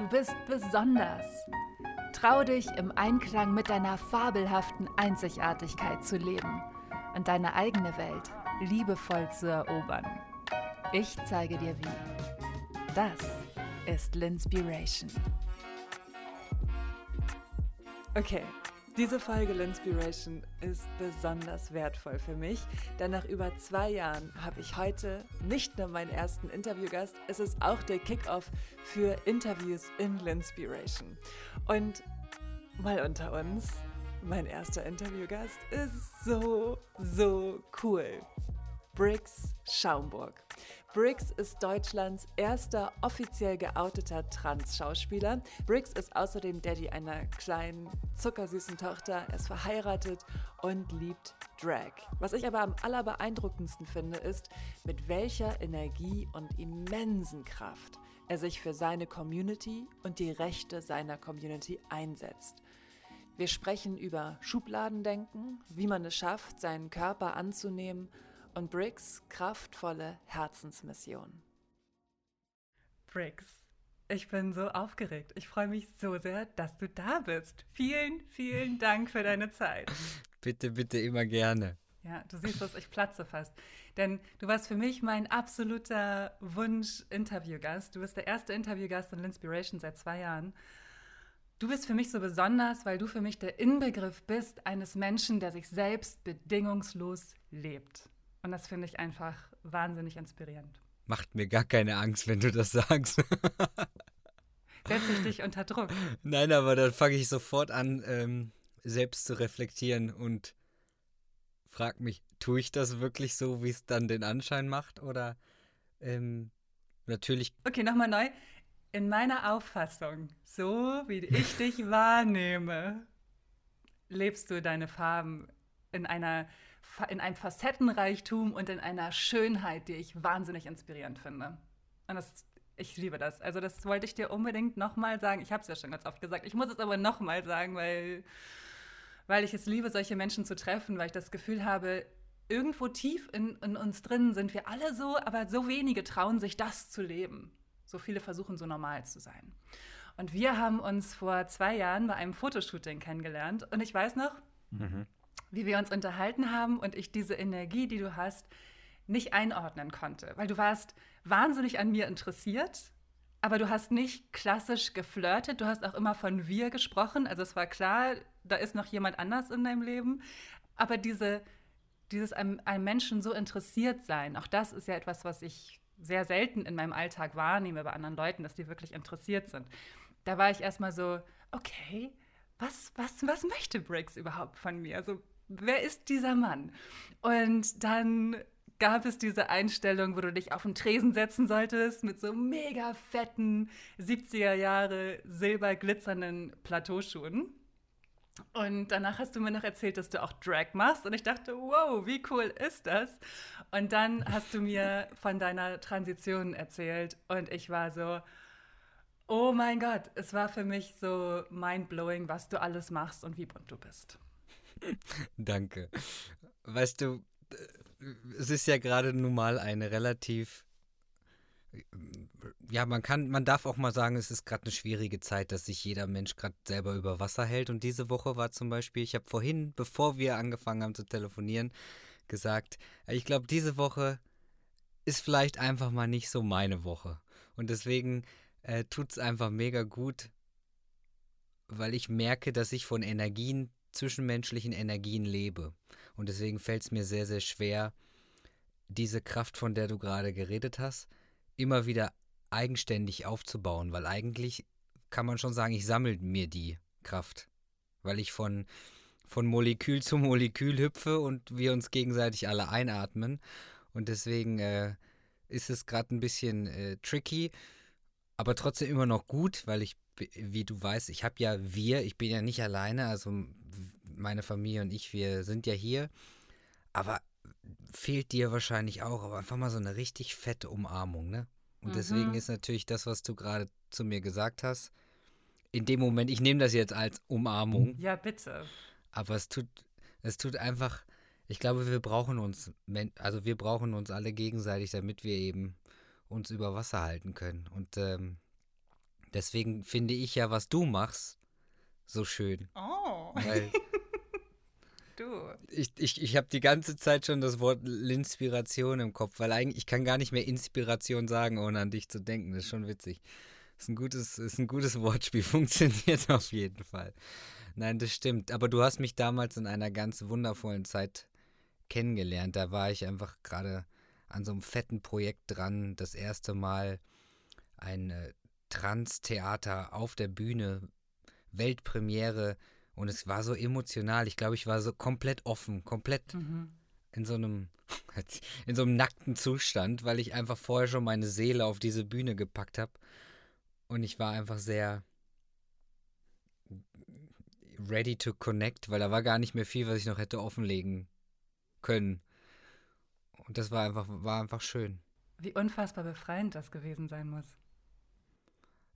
Du bist besonders. Trau dich, im Einklang mit deiner fabelhaften Einzigartigkeit zu leben und deine eigene Welt liebevoll zu erobern. Ich zeige dir wie. Das ist Linspiration. Okay, diese Folge Linspiration ist besonders wertvoll für mich, denn nach über zwei Jahren habe ich heute nicht nur meinen ersten Interviewgast, es ist auch der Kickoff für Interviews in Linspiration. Und mal unter uns, mein erster Interviewgast ist so, so cool. Briggs Schaumburg. Briggs ist Deutschlands erster offiziell geouteter Trans-Schauspieler. Briggs ist außerdem Daddy einer kleinen, zuckersüßen Tochter. Er ist verheiratet und liebt Drag. Was ich aber am allerbeeindruckendsten finde, ist, mit welcher Energie und immensen Kraft er sich für seine Community und die Rechte seiner Community einsetzt. Wir sprechen über Schubladendenken, wie man es schafft, seinen Körper anzunehmen und Briggs kraftvolle Herzensmission. Briggs, ich bin so aufgeregt. Ich freue mich so sehr, dass du da bist. Vielen, vielen Dank für deine Zeit. Bitte, bitte immer gerne. Ja, du siehst es, ich platze fast. Denn du warst für mich mein absoluter Wunsch-Interviewgast. Du bist der erste Interviewgast in Linspiration seit zwei Jahren. Du bist für mich so besonders, weil du für mich der Inbegriff bist eines Menschen, der sich selbst bedingungslos lebt. Und das finde ich einfach wahnsinnig inspirierend. Macht mir gar keine Angst, wenn du das sagst. Setze ich dich unter Druck? Nein, aber dann fange ich sofort an, ähm, selbst zu reflektieren und frag mich, tue ich das wirklich so, wie es dann den Anschein macht? Oder ähm, natürlich. Okay, nochmal neu. In meiner Auffassung, so wie ich dich wahrnehme, lebst du deine Farben in einer in einem Facettenreichtum und in einer Schönheit, die ich wahnsinnig inspirierend finde. Und das, ich liebe das. Also das wollte ich dir unbedingt nochmal sagen. Ich habe es ja schon ganz oft gesagt. Ich muss es aber nochmal sagen, weil, weil ich es liebe, solche Menschen zu treffen, weil ich das Gefühl habe, irgendwo tief in, in uns drin sind wir alle so, aber so wenige trauen sich das zu leben. So viele versuchen so normal zu sein. Und wir haben uns vor zwei Jahren bei einem Fotoshooting kennengelernt. Und ich weiß noch, mhm wie wir uns unterhalten haben und ich diese Energie, die du hast, nicht einordnen konnte, weil du warst wahnsinnig an mir interessiert, aber du hast nicht klassisch geflirtet, du hast auch immer von wir gesprochen, also es war klar, da ist noch jemand anders in deinem Leben, aber diese dieses einem, Menschen so interessiert sein, auch das ist ja etwas, was ich sehr selten in meinem Alltag wahrnehme bei anderen Leuten, dass die wirklich interessiert sind. Da war ich erstmal so, okay, was, was, was möchte Briggs überhaupt von mir? Also wer ist dieser Mann? Und dann gab es diese Einstellung, wo du dich auf den Tresen setzen solltest mit so mega fetten 70er Jahre silberglitzernden Plateauschuhen. Und danach hast du mir noch erzählt, dass du auch Drag machst. Und ich dachte, wow, wie cool ist das? Und dann hast du mir von deiner Transition erzählt. Und ich war so, oh mein Gott, es war für mich so mind-blowing, was du alles machst und wie bunt du bist. Danke. Weißt du, es ist ja gerade nun mal eine relativ ja, man kann, man darf auch mal sagen, es ist gerade eine schwierige Zeit, dass sich jeder Mensch gerade selber über Wasser hält. Und diese Woche war zum Beispiel, ich habe vorhin, bevor wir angefangen haben zu telefonieren, gesagt, ich glaube, diese Woche ist vielleicht einfach mal nicht so meine Woche. Und deswegen äh, tut es einfach mega gut, weil ich merke, dass ich von Energien zwischenmenschlichen Energien lebe. Und deswegen fällt es mir sehr, sehr schwer, diese Kraft, von der du gerade geredet hast, immer wieder eigenständig aufzubauen, weil eigentlich kann man schon sagen, ich sammle mir die Kraft, weil ich von, von Molekül zu Molekül hüpfe und wir uns gegenseitig alle einatmen. Und deswegen äh, ist es gerade ein bisschen äh, tricky, aber trotzdem immer noch gut, weil ich wie du weißt, ich habe ja wir, ich bin ja nicht alleine, also meine Familie und ich, wir sind ja hier. Aber fehlt dir wahrscheinlich auch, aber einfach mal so eine richtig fette Umarmung, ne? Und mhm. deswegen ist natürlich das, was du gerade zu mir gesagt hast, in dem Moment, ich nehme das jetzt als Umarmung. Ja, bitte. Aber es tut, es tut einfach, ich glaube, wir brauchen uns, also wir brauchen uns alle gegenseitig, damit wir eben uns über Wasser halten können. Und ähm, deswegen finde ich ja, was du machst, so schön. Oh. Weil du. Ich, ich, ich habe die ganze Zeit schon das Wort Linspiration im Kopf, weil eigentlich, ich kann gar nicht mehr Inspiration sagen, ohne an dich zu denken. Das ist schon witzig. Das ist ein gutes, ist ein gutes Wortspiel, funktioniert auf jeden Fall. Nein, das stimmt. Aber du hast mich damals in einer ganz wundervollen Zeit kennengelernt. Da war ich einfach gerade an so einem fetten Projekt dran. Das erste Mal ein äh, Trans-Theater auf der Bühne, Weltpremiere und es war so emotional. Ich glaube, ich war so komplett offen, komplett mhm. in so einem in so einem nackten Zustand, weil ich einfach vorher schon meine Seele auf diese Bühne gepackt habe. Und ich war einfach sehr ready to connect, weil da war gar nicht mehr viel, was ich noch hätte offenlegen können. Und das war einfach, war einfach schön. Wie unfassbar befreiend das gewesen sein muss.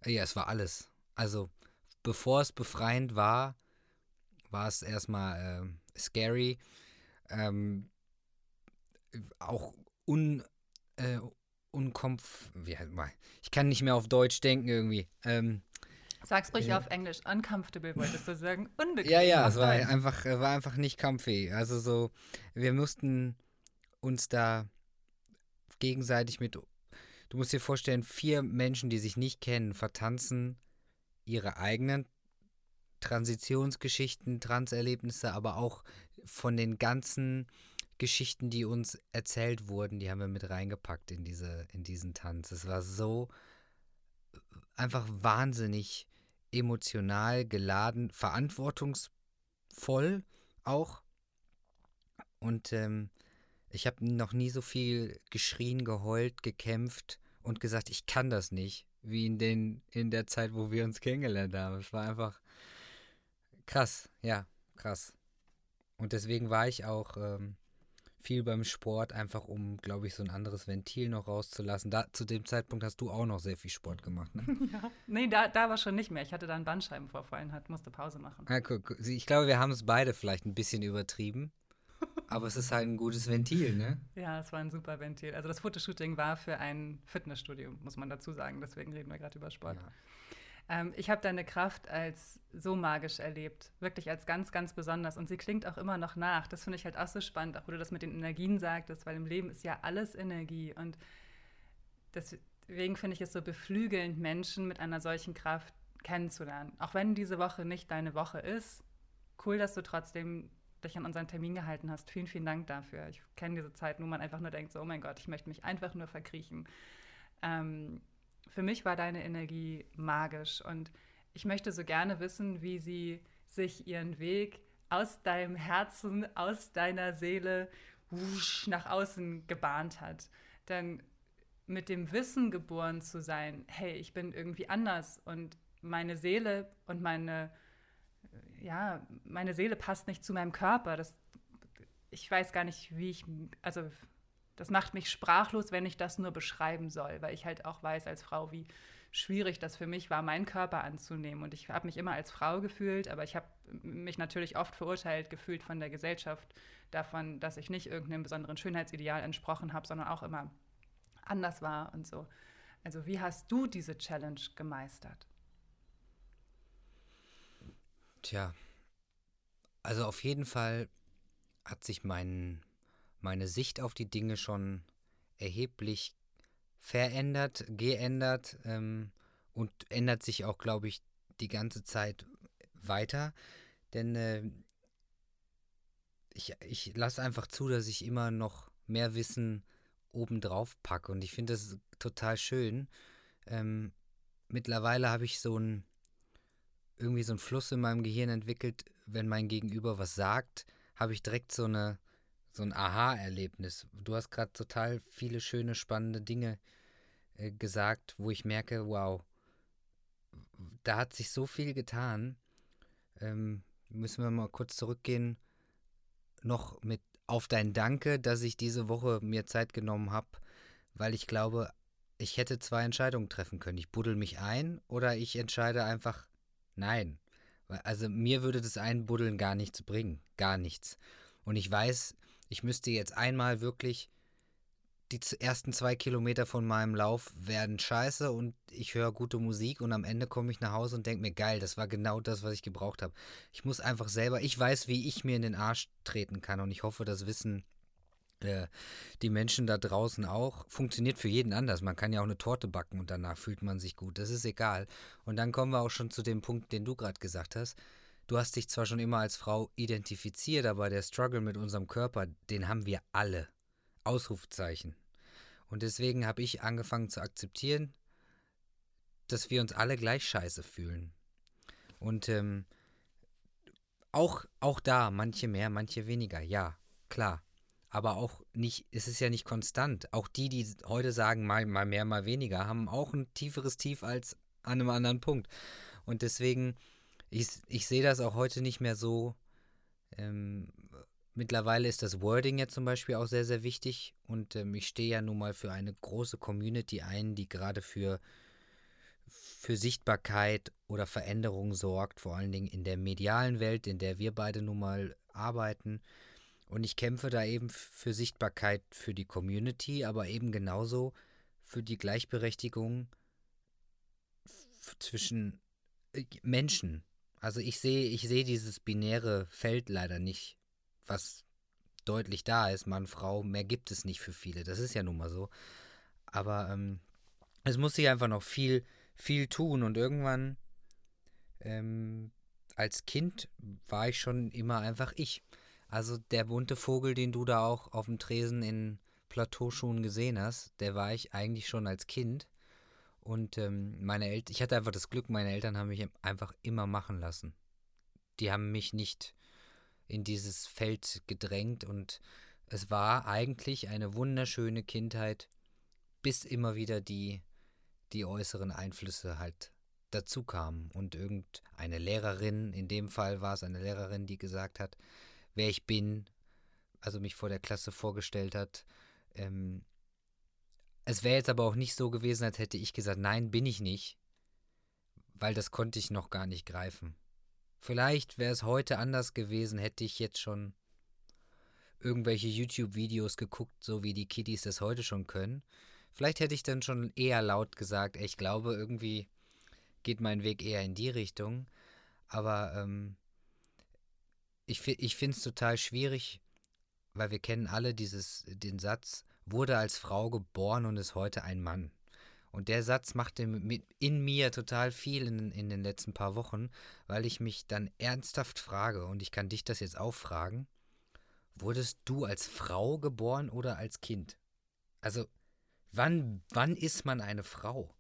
Ja, es war alles. Also, bevor es befreiend war, war es erstmal äh, scary. Ähm, auch un, äh, unkomf. Ich kann nicht mehr auf Deutsch denken irgendwie. Ähm, Sag's ruhig ja. auf Englisch. Uncomfortable wolltest du sagen. Unbequem. Ja, ja, es war einfach, war einfach nicht comfy. Also so, wir mussten uns da gegenseitig mit. Du musst dir vorstellen, vier Menschen, die sich nicht kennen, vertanzen ihre eigenen Transitionsgeschichten, Transerlebnisse, aber auch von den ganzen Geschichten, die uns erzählt wurden, die haben wir mit reingepackt in, diese, in diesen Tanz. Es war so einfach wahnsinnig emotional geladen, verantwortungsvoll auch. Und ähm, ich habe noch nie so viel geschrien, geheult, gekämpft und gesagt, ich kann das nicht, wie in, den, in der Zeit, wo wir uns kennengelernt haben. Es war einfach Krass, ja, krass. Und deswegen war ich auch ähm, viel beim Sport, einfach um, glaube ich, so ein anderes Ventil noch rauszulassen. Da, zu dem Zeitpunkt hast du auch noch sehr viel Sport gemacht, ne? Ja. Nee, da, da war schon nicht mehr. Ich hatte da einen Bandscheibenvorfall und hat, musste Pause machen. Ja, guck, ich glaube, wir haben es beide vielleicht ein bisschen übertrieben. Aber es ist halt ein gutes Ventil, ne? Ja, es war ein super Ventil. Also das Fotoshooting war für ein Fitnessstudio, muss man dazu sagen. Deswegen reden wir gerade über Sport. Ja. Ähm, ich habe deine Kraft als so magisch erlebt, wirklich als ganz, ganz besonders. Und sie klingt auch immer noch nach. Das finde ich halt auch so spannend, auch wo du das mit den Energien sagtest, weil im Leben ist ja alles Energie. Und deswegen finde ich es so beflügelnd, Menschen mit einer solchen Kraft kennenzulernen. Auch wenn diese Woche nicht deine Woche ist, cool, dass du trotzdem dich an unseren Termin gehalten hast. Vielen, vielen Dank dafür. Ich kenne diese Zeit, wo man einfach nur denkt, so, oh mein Gott, ich möchte mich einfach nur verkriechen. Ähm, für mich war deine Energie magisch und ich möchte so gerne wissen, wie sie sich ihren Weg aus deinem Herzen, aus deiner Seele wusch, nach außen gebahnt hat. Denn mit dem Wissen geboren zu sein, hey, ich bin irgendwie anders und meine Seele und meine, ja, meine Seele passt nicht zu meinem Körper. Das, ich weiß gar nicht, wie ich, also das macht mich sprachlos, wenn ich das nur beschreiben soll, weil ich halt auch weiß als Frau, wie schwierig das für mich war, meinen Körper anzunehmen. Und ich habe mich immer als Frau gefühlt, aber ich habe mich natürlich oft verurteilt gefühlt von der Gesellschaft davon, dass ich nicht irgendeinem besonderen Schönheitsideal entsprochen habe, sondern auch immer anders war und so. Also wie hast du diese Challenge gemeistert? Tja, also auf jeden Fall hat sich mein meine Sicht auf die Dinge schon erheblich verändert, geändert ähm, und ändert sich auch, glaube ich, die ganze Zeit weiter. Denn äh, ich, ich lasse einfach zu, dass ich immer noch mehr Wissen obendrauf packe. Und ich finde das total schön. Ähm, mittlerweile habe ich so ein irgendwie so einen Fluss in meinem Gehirn entwickelt, wenn mein Gegenüber was sagt, habe ich direkt so eine so ein Aha-Erlebnis. Du hast gerade total viele schöne, spannende Dinge äh, gesagt, wo ich merke, wow, da hat sich so viel getan. Ähm, müssen wir mal kurz zurückgehen. Noch mit auf dein Danke, dass ich diese Woche mir Zeit genommen habe, weil ich glaube, ich hätte zwei Entscheidungen treffen können. Ich buddel mich ein oder ich entscheide einfach nein. Also mir würde das Einbuddeln gar nichts bringen. Gar nichts. Und ich weiß, ich müsste jetzt einmal wirklich die ersten zwei Kilometer von meinem Lauf werden scheiße und ich höre gute Musik und am Ende komme ich nach Hause und denke mir, geil, das war genau das, was ich gebraucht habe. Ich muss einfach selber, ich weiß, wie ich mir in den Arsch treten kann und ich hoffe, das wissen äh, die Menschen da draußen auch. Funktioniert für jeden anders. Man kann ja auch eine Torte backen und danach fühlt man sich gut. Das ist egal. Und dann kommen wir auch schon zu dem Punkt, den du gerade gesagt hast. Du hast dich zwar schon immer als Frau identifiziert, aber der Struggle mit unserem Körper, den haben wir alle. Ausrufzeichen. Und deswegen habe ich angefangen zu akzeptieren, dass wir uns alle gleich scheiße fühlen. Und ähm, auch, auch da, manche mehr, manche weniger, ja, klar. Aber auch nicht, es ist ja nicht konstant. Auch die, die heute sagen, mal, mal mehr, mal weniger, haben auch ein tieferes Tief als an einem anderen Punkt. Und deswegen, ich, ich sehe das auch heute nicht mehr so, ähm, Mittlerweile ist das Wording ja zum Beispiel auch sehr, sehr wichtig und ähm, ich stehe ja nun mal für eine große Community ein, die gerade für, für Sichtbarkeit oder Veränderung sorgt, vor allen Dingen in der medialen Welt, in der wir beide nun mal arbeiten. Und ich kämpfe da eben für Sichtbarkeit für die Community, aber eben genauso für die Gleichberechtigung zwischen äh, Menschen. Also ich sehe, ich sehe dieses binäre Feld leider nicht was deutlich da ist, Mann, Frau, mehr gibt es nicht für viele. Das ist ja nun mal so. Aber ähm, es muss sich einfach noch viel, viel tun und irgendwann ähm, als Kind war ich schon immer einfach ich. Also der bunte Vogel, den du da auch auf dem Tresen in Plateauschuhen gesehen hast, der war ich eigentlich schon als Kind. Und ähm, meine Eltern, ich hatte einfach das Glück, meine Eltern haben mich einfach immer machen lassen. Die haben mich nicht in dieses Feld gedrängt und es war eigentlich eine wunderschöne Kindheit, bis immer wieder die, die äußeren Einflüsse halt dazu kamen und irgendeine Lehrerin, in dem Fall war es eine Lehrerin, die gesagt hat, wer ich bin, also mich vor der Klasse vorgestellt hat. Ähm, es wäre jetzt aber auch nicht so gewesen, als hätte ich gesagt, nein, bin ich nicht, weil das konnte ich noch gar nicht greifen. Vielleicht wäre es heute anders gewesen, hätte ich jetzt schon irgendwelche YouTube-Videos geguckt, so wie die Kiddies das heute schon können. Vielleicht hätte ich dann schon eher laut gesagt, ich glaube, irgendwie geht mein Weg eher in die Richtung. Aber ähm, ich, ich finde es total schwierig, weil wir kennen alle dieses, den Satz, wurde als Frau geboren und ist heute ein Mann. Und der Satz machte in mir total viel in, in den letzten paar Wochen, weil ich mich dann ernsthaft frage, und ich kann dich das jetzt auch fragen, wurdest du als Frau geboren oder als Kind? Also, wann, wann ist man eine Frau?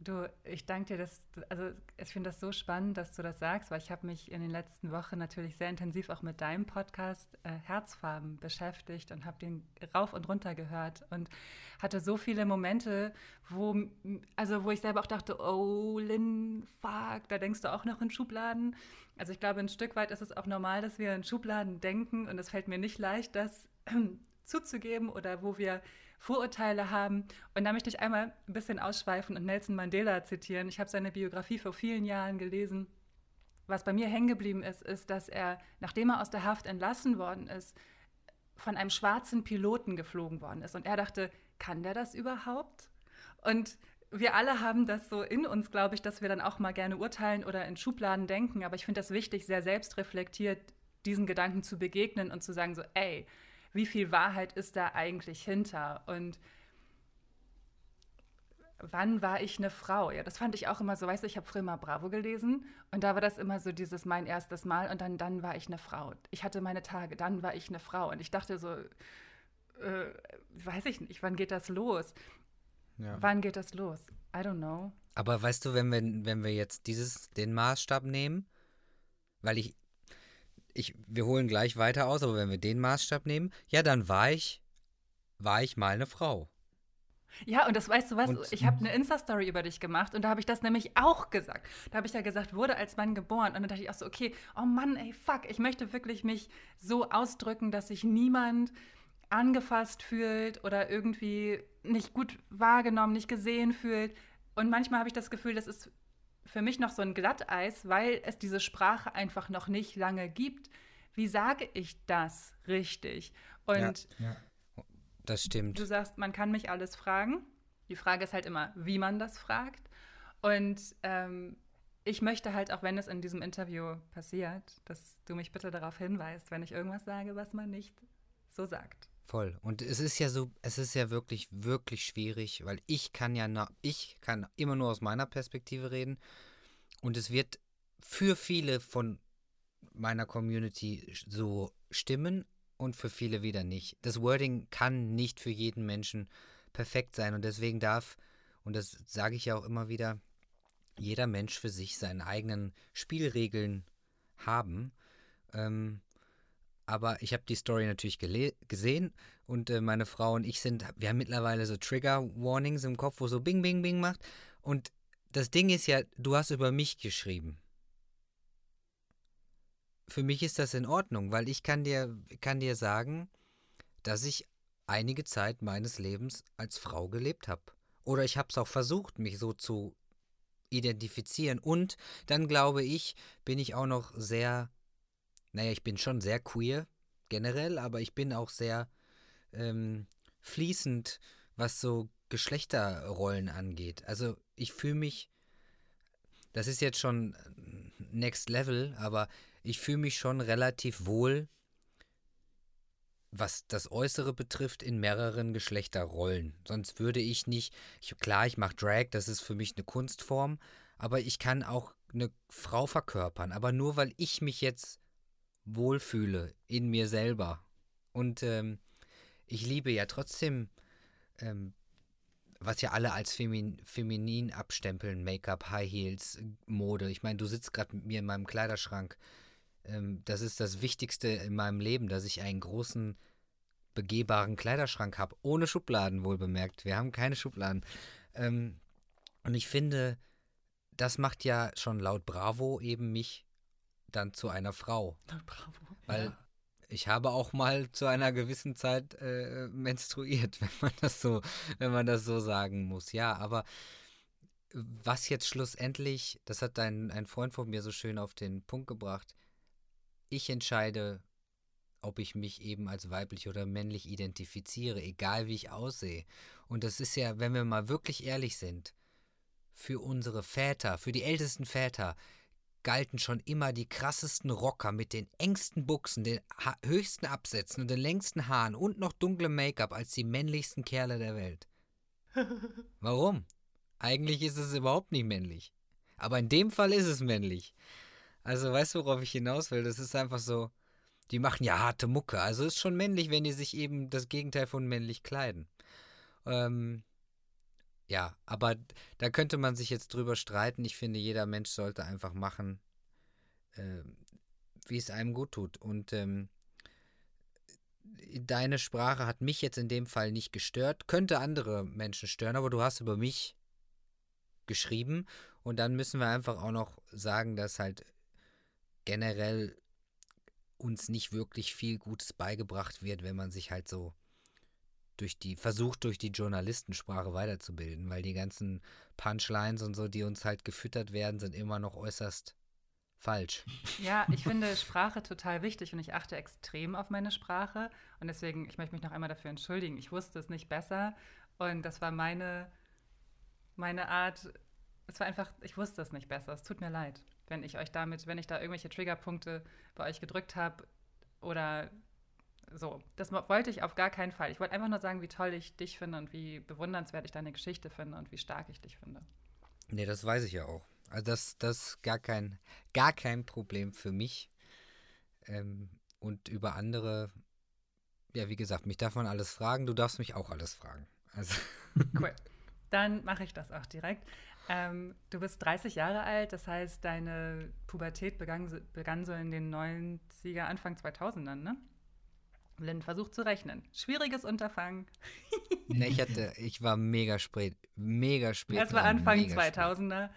Du, ich danke dir, dass, also ich finde das so spannend, dass du das sagst, weil ich habe mich in den letzten Wochen natürlich sehr intensiv auch mit deinem Podcast äh, Herzfarben beschäftigt und habe den rauf und runter gehört und hatte so viele Momente, wo, also wo ich selber auch dachte, oh Lynn, fuck, da denkst du auch noch in Schubladen. Also ich glaube, ein Stück weit ist es auch normal, dass wir in Schubladen denken und es fällt mir nicht leicht, das zuzugeben oder wo wir Vorurteile haben. Und da möchte ich einmal ein bisschen ausschweifen und Nelson Mandela zitieren. Ich habe seine Biografie vor vielen Jahren gelesen. Was bei mir hängen geblieben ist, ist, dass er, nachdem er aus der Haft entlassen worden ist, von einem schwarzen Piloten geflogen worden ist. Und er dachte, kann der das überhaupt? Und wir alle haben das so in uns, glaube ich, dass wir dann auch mal gerne urteilen oder in Schubladen denken. Aber ich finde das wichtig, sehr selbstreflektiert diesen Gedanken zu begegnen und zu sagen so, ey, wie viel Wahrheit ist da eigentlich hinter? Und wann war ich eine Frau? Ja, das fand ich auch immer so, weißt du, ich habe früher mal Bravo gelesen und da war das immer so dieses mein erstes Mal und dann, dann war ich eine Frau. Ich hatte meine Tage, dann war ich eine Frau und ich dachte so, äh, weiß ich nicht, wann geht das los? Ja. Wann geht das los? I don't know. Aber weißt du, wenn wir, wenn wir jetzt dieses, den Maßstab nehmen, weil ich, ich, wir holen gleich weiter aus, aber wenn wir den Maßstab nehmen, ja, dann war ich, war ich mal eine Frau. Ja, und das weißt du was, und, ich habe eine Insta-Story über dich gemacht und da habe ich das nämlich auch gesagt. Da habe ich ja gesagt, wurde als Mann geboren. Und dann dachte ich auch so, okay, oh Mann, ey, fuck, ich möchte wirklich mich so ausdrücken, dass sich niemand angefasst fühlt oder irgendwie nicht gut wahrgenommen, nicht gesehen fühlt. Und manchmal habe ich das Gefühl, das ist für mich noch so ein Glatteis, weil es diese Sprache einfach noch nicht lange gibt. Wie sage ich das richtig? Und ja, ja. das stimmt. Du sagst, man kann mich alles fragen. Die Frage ist halt immer, wie man das fragt. Und ähm, ich möchte halt auch, wenn es in diesem Interview passiert, dass du mich bitte darauf hinweist, wenn ich irgendwas sage, was man nicht so sagt. Voll. Und es ist ja so, es ist ja wirklich, wirklich schwierig, weil ich kann ja, na, ich kann immer nur aus meiner Perspektive reden. Und es wird für viele von meiner Community so stimmen und für viele wieder nicht. Das Wording kann nicht für jeden Menschen perfekt sein und deswegen darf, und das sage ich ja auch immer wieder, jeder Mensch für sich seine eigenen Spielregeln haben. Ähm, aber ich habe die Story natürlich gesehen und äh, meine Frau und ich sind, wir haben mittlerweile so Trigger-Warnings im Kopf, wo so Bing, Bing, Bing macht. Und das Ding ist ja, du hast über mich geschrieben. Für mich ist das in Ordnung, weil ich kann dir, kann dir sagen, dass ich einige Zeit meines Lebens als Frau gelebt habe. Oder ich habe es auch versucht, mich so zu identifizieren. Und dann glaube ich, bin ich auch noch sehr naja, ich bin schon sehr queer generell, aber ich bin auch sehr ähm, fließend, was so Geschlechterrollen angeht. Also ich fühle mich, das ist jetzt schon next level, aber ich fühle mich schon relativ wohl, was das Äußere betrifft, in mehreren Geschlechterrollen. Sonst würde ich nicht, ich, klar, ich mache Drag, das ist für mich eine Kunstform, aber ich kann auch eine Frau verkörpern. Aber nur weil ich mich jetzt wohlfühle in mir selber. Und ähm, ich liebe ja trotzdem, ähm, was ja alle als Femin feminin abstempeln, Make-up, High Heels, Mode. Ich meine, du sitzt gerade mit mir in meinem Kleiderschrank. Ähm, das ist das Wichtigste in meinem Leben, dass ich einen großen, begehbaren Kleiderschrank habe. Ohne Schubladen, wohl bemerkt. Wir haben keine Schubladen. Ähm, und ich finde, das macht ja schon laut Bravo eben mich dann zu einer Frau. Bravo. Weil ja. ich habe auch mal zu einer gewissen Zeit äh, menstruiert, wenn man das so, wenn man das so sagen muss. Ja, aber was jetzt schlussendlich, das hat ein, ein Freund von mir so schön auf den Punkt gebracht, ich entscheide, ob ich mich eben als weiblich oder männlich identifiziere, egal wie ich aussehe. Und das ist ja, wenn wir mal wirklich ehrlich sind, für unsere Väter, für die ältesten Väter, galten schon immer die krassesten Rocker mit den engsten Buchsen, den höchsten Absätzen und den längsten Haaren und noch dunklem Make-up als die männlichsten Kerle der Welt. Warum? Eigentlich ist es überhaupt nicht männlich. Aber in dem Fall ist es männlich. Also weißt du, worauf ich hinaus will? Das ist einfach so, die machen ja harte Mucke. Also ist schon männlich, wenn die sich eben das Gegenteil von männlich kleiden. Ähm, ja, aber da könnte man sich jetzt drüber streiten. Ich finde, jeder Mensch sollte einfach machen, äh, wie es einem gut tut. Und ähm, deine Sprache hat mich jetzt in dem Fall nicht gestört, könnte andere Menschen stören, aber du hast über mich geschrieben und dann müssen wir einfach auch noch sagen, dass halt generell uns nicht wirklich viel Gutes beigebracht wird, wenn man sich halt so durch die, versucht durch die Journalistensprache weiterzubilden, weil die ganzen Punchlines und so, die uns halt gefüttert werden, sind immer noch äußerst falsch. Ja, ich finde Sprache total wichtig und ich achte extrem auf meine Sprache. Und deswegen, ich möchte mich noch einmal dafür entschuldigen. Ich wusste es nicht besser und das war meine, meine Art. Es war einfach, ich wusste es nicht besser. Es tut mir leid, wenn ich euch damit, wenn ich da irgendwelche Triggerpunkte bei euch gedrückt habe oder so, das wollte ich auf gar keinen Fall. Ich wollte einfach nur sagen, wie toll ich dich finde und wie bewundernswert ich deine Geschichte finde und wie stark ich dich finde. Nee, das weiß ich ja auch. Also das, das ist gar kein, gar kein Problem für mich. Ähm, und über andere, ja, wie gesagt, mich darf man alles fragen, du darfst mich auch alles fragen. Also. Cool. Dann mache ich das auch direkt. Ähm, du bist 30 Jahre alt, das heißt, deine Pubertät begann, begann so in den 90er, Anfang 2000ern, ne? Lynn versucht zu rechnen. Schwieriges Unterfangen. ne, ich hatte, ich war mega spät, mega spät. Das war Anfang 2000er.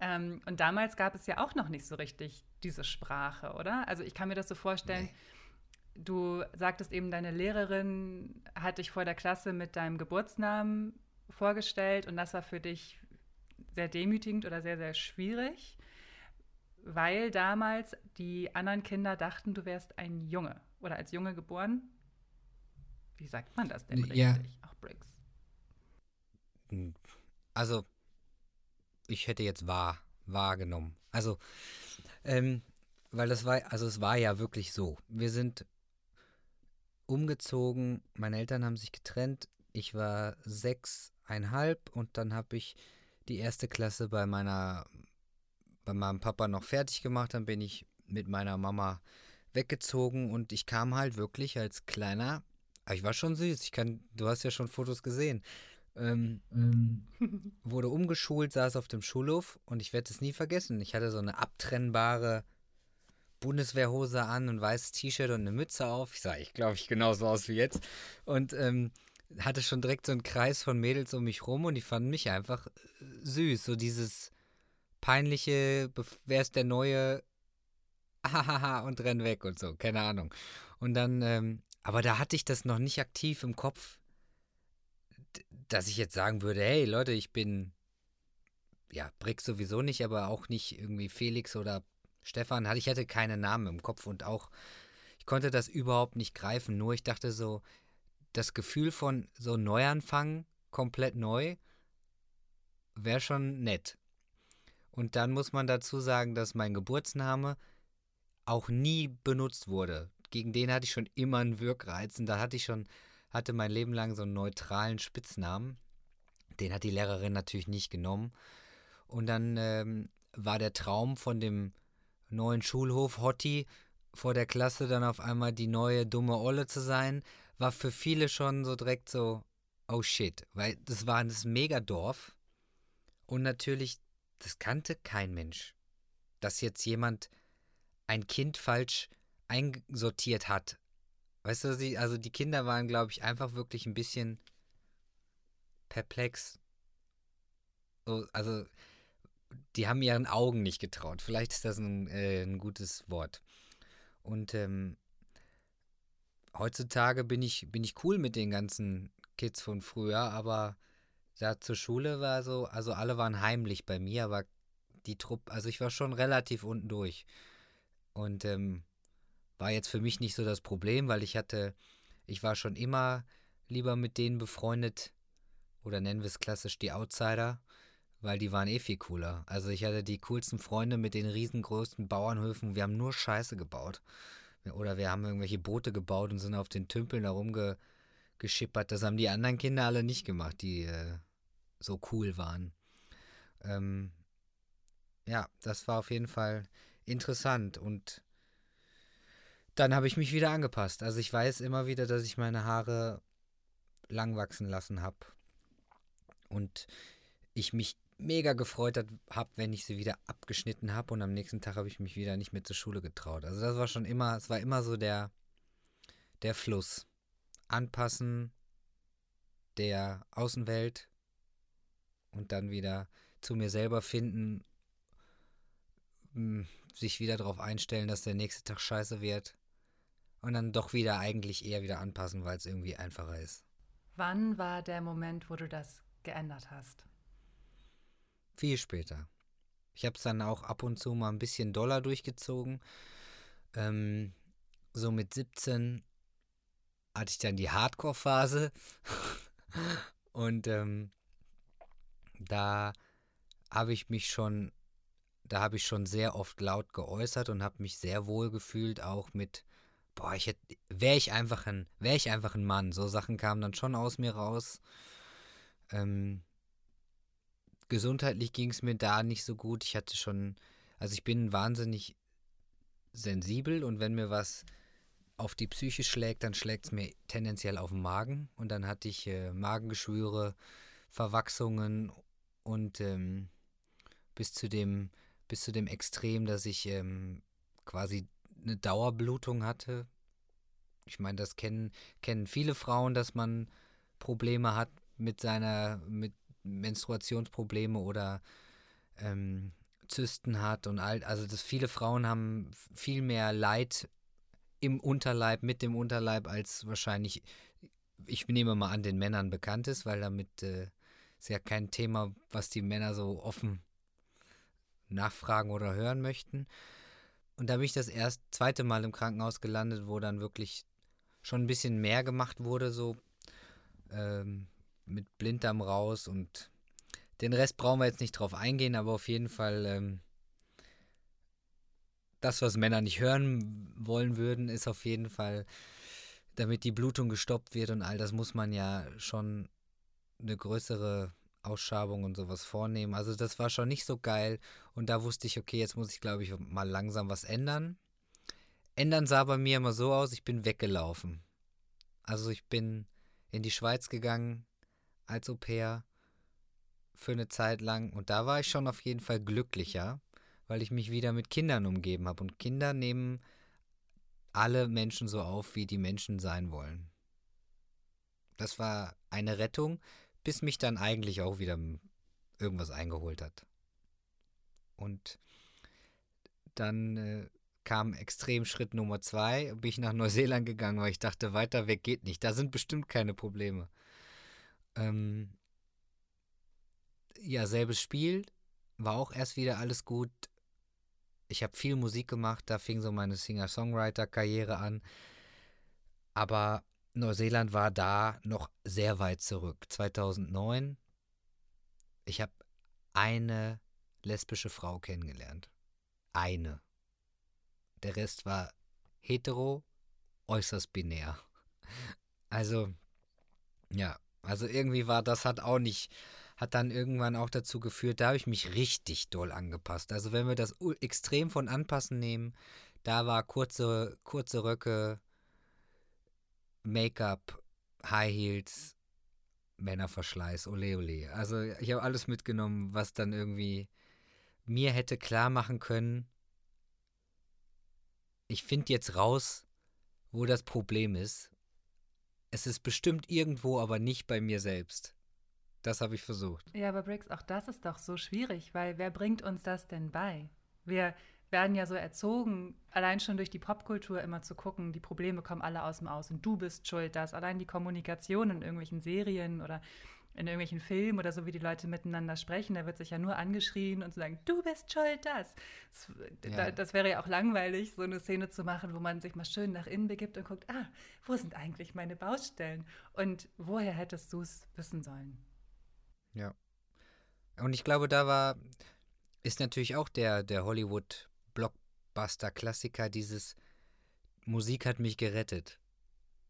Ähm, und damals gab es ja auch noch nicht so richtig diese Sprache, oder? Also ich kann mir das so vorstellen. Nee. Du sagtest eben, deine Lehrerin hat dich vor der Klasse mit deinem Geburtsnamen vorgestellt und das war für dich sehr demütigend oder sehr, sehr schwierig, weil damals die anderen Kinder dachten, du wärst ein Junge oder als Junge geboren. Wie sagt man das denn richtig? Ja. Auch Briggs. Hm. Also, ich hätte jetzt wahr, wahrgenommen. Also, ähm, weil das war, also es war ja wirklich so. Wir sind umgezogen, meine Eltern haben sich getrennt, ich war sechseinhalb und dann habe ich die erste Klasse bei meiner, bei meinem Papa noch fertig gemacht, dann bin ich mit meiner Mama weggezogen und ich kam halt wirklich als kleiner, ich war schon süß, ich kann, du hast ja schon Fotos gesehen, ähm, ähm. wurde umgeschult, saß auf dem Schulhof und ich werde es nie vergessen. Ich hatte so eine abtrennbare Bundeswehrhose an und weißes T-Shirt und eine Mütze auf. Ich sah, ich glaube, ich genauso aus wie jetzt. Und ähm, hatte schon direkt so einen Kreis von Mädels um mich rum und die fanden mich einfach äh, süß. So dieses peinliche, wer ist der neue, hahaha, und renn weg und so, keine Ahnung. Und dann, ähm, aber da hatte ich das noch nicht aktiv im Kopf, dass ich jetzt sagen würde, hey Leute, ich bin, ja, Brick sowieso nicht, aber auch nicht irgendwie Felix oder Stefan. Ich hatte keine Namen im Kopf und auch, ich konnte das überhaupt nicht greifen. Nur ich dachte so, das Gefühl von so Neuanfang, komplett neu, wäre schon nett. Und dann muss man dazu sagen, dass mein Geburtsname auch nie benutzt wurde. Gegen den hatte ich schon immer einen Wirkreiz und da hatte ich schon hatte mein Leben lang so einen neutralen Spitznamen. Den hat die Lehrerin natürlich nicht genommen. Und dann ähm, war der Traum von dem neuen Schulhof Hotti vor der Klasse dann auf einmal die neue dumme Olle zu sein, war für viele schon so direkt so, oh shit, weil das war das Megadorf und natürlich, das kannte kein Mensch. Dass jetzt jemand ein Kind falsch einsortiert hat Weißt du, sie, also die Kinder waren, glaube ich, einfach wirklich ein bisschen perplex. So, also, die haben ihren Augen nicht getraut. Vielleicht ist das ein, äh, ein gutes Wort. Und ähm, heutzutage bin ich, bin ich cool mit den ganzen Kids von früher, aber da zur Schule war so, also alle waren heimlich bei mir, aber die Truppe, also ich war schon relativ unten durch. Und ähm, war jetzt für mich nicht so das Problem, weil ich hatte, ich war schon immer lieber mit denen befreundet, oder nennen wir es klassisch die Outsider, weil die waren eh viel cooler. Also ich hatte die coolsten Freunde mit den riesengroßen Bauernhöfen, wir haben nur Scheiße gebaut. Oder wir haben irgendwelche Boote gebaut und sind auf den Tümpeln herumgeschippert. Das haben die anderen Kinder alle nicht gemacht, die äh, so cool waren. Ähm, ja, das war auf jeden Fall interessant und dann habe ich mich wieder angepasst. Also ich weiß immer wieder, dass ich meine Haare lang wachsen lassen habe. Und ich mich mega gefreut habe, wenn ich sie wieder abgeschnitten habe und am nächsten Tag habe ich mich wieder nicht mehr zur Schule getraut. Also das war schon immer, es war immer so der, der Fluss. Anpassen der Außenwelt und dann wieder zu mir selber finden, sich wieder darauf einstellen, dass der nächste Tag scheiße wird und dann doch wieder eigentlich eher wieder anpassen, weil es irgendwie einfacher ist. Wann war der Moment, wo du das geändert hast? Viel später. Ich habe es dann auch ab und zu mal ein bisschen doller durchgezogen. Ähm, so mit 17 hatte ich dann die Hardcore-Phase. und ähm, da habe ich mich schon, da habe ich schon sehr oft laut geäußert und habe mich sehr wohl gefühlt, auch mit boah, ich hätte, wäre ich einfach ein, wäre ich einfach ein Mann. So Sachen kamen dann schon aus mir raus. Ähm, gesundheitlich ging es mir da nicht so gut. Ich hatte schon, also ich bin wahnsinnig sensibel und wenn mir was auf die Psyche schlägt, dann schlägt es mir tendenziell auf den Magen und dann hatte ich äh, Magengeschwüre, Verwachsungen und ähm, bis zu dem bis zu dem Extrem, dass ich ähm, quasi eine Dauerblutung hatte. Ich meine, das kennen, kennen viele Frauen, dass man Probleme hat mit seiner, mit Menstruationsprobleme oder ähm, Zysten hat und all, also dass viele Frauen haben viel mehr Leid im Unterleib, mit dem Unterleib, als wahrscheinlich, ich nehme mal an, den Männern bekannt ist, weil damit äh, ist ja kein Thema, was die Männer so offen nachfragen oder hören möchten. Und da bin ich das erst zweite Mal im Krankenhaus gelandet, wo dann wirklich schon ein bisschen mehr gemacht wurde, so ähm, mit Blinddarm raus und den Rest brauchen wir jetzt nicht drauf eingehen, aber auf jeden Fall ähm, das, was Männer nicht hören wollen würden, ist auf jeden Fall, damit die Blutung gestoppt wird und all das muss man ja schon eine größere Ausschabung und sowas vornehmen. Also das war schon nicht so geil und da wusste ich, okay, jetzt muss ich glaube ich mal langsam was ändern. Ändern sah bei mir immer so aus, ich bin weggelaufen. Also ich bin in die Schweiz gegangen als Au pair für eine Zeit lang und da war ich schon auf jeden Fall glücklicher, weil ich mich wieder mit Kindern umgeben habe und Kinder nehmen alle Menschen so auf, wie die Menschen sein wollen. Das war eine Rettung, bis mich dann eigentlich auch wieder irgendwas eingeholt hat. Und dann äh, kam Extremschritt Nummer zwei, bin ich nach Neuseeland gegangen, weil ich dachte, weiter weg geht nicht. Da sind bestimmt keine Probleme. Ähm, ja, selbes Spiel, war auch erst wieder alles gut. Ich habe viel Musik gemacht, da fing so meine Singer-Songwriter-Karriere an. Aber Neuseeland war da noch sehr weit zurück. 2009. Ich habe eine lesbische Frau kennengelernt. Eine. Der Rest war hetero, äußerst binär. Also, ja, also irgendwie war das hat auch nicht, hat dann irgendwann auch dazu geführt, da habe ich mich richtig doll angepasst. Also wenn wir das extrem von anpassen nehmen, da war kurze, kurze Röcke, Make-up, High Heels, Männerverschleiß, ole ole. Also ich habe alles mitgenommen, was dann irgendwie mir hätte klar machen können, ich finde jetzt raus, wo das Problem ist. Es ist bestimmt irgendwo, aber nicht bei mir selbst. Das habe ich versucht. Ja, aber Briggs, auch das ist doch so schwierig, weil wer bringt uns das denn bei? Wir werden ja so erzogen, allein schon durch die Popkultur immer zu gucken, die Probleme kommen alle aus dem Aus und du bist schuld, dass allein die Kommunikation in irgendwelchen Serien oder in irgendwelchen Filmen oder so, wie die Leute miteinander sprechen, da wird sich ja nur angeschrien und zu sagen, du bist schuld, das. Das, ja. das, wäre ja auch langweilig, so eine Szene zu machen, wo man sich mal schön nach innen begibt und guckt, ah, wo sind eigentlich meine Baustellen? Und woher hättest du es wissen sollen? Ja. Und ich glaube, da war, ist natürlich auch der, der Hollywood-Blockbuster-Klassiker, dieses Musik hat mich gerettet.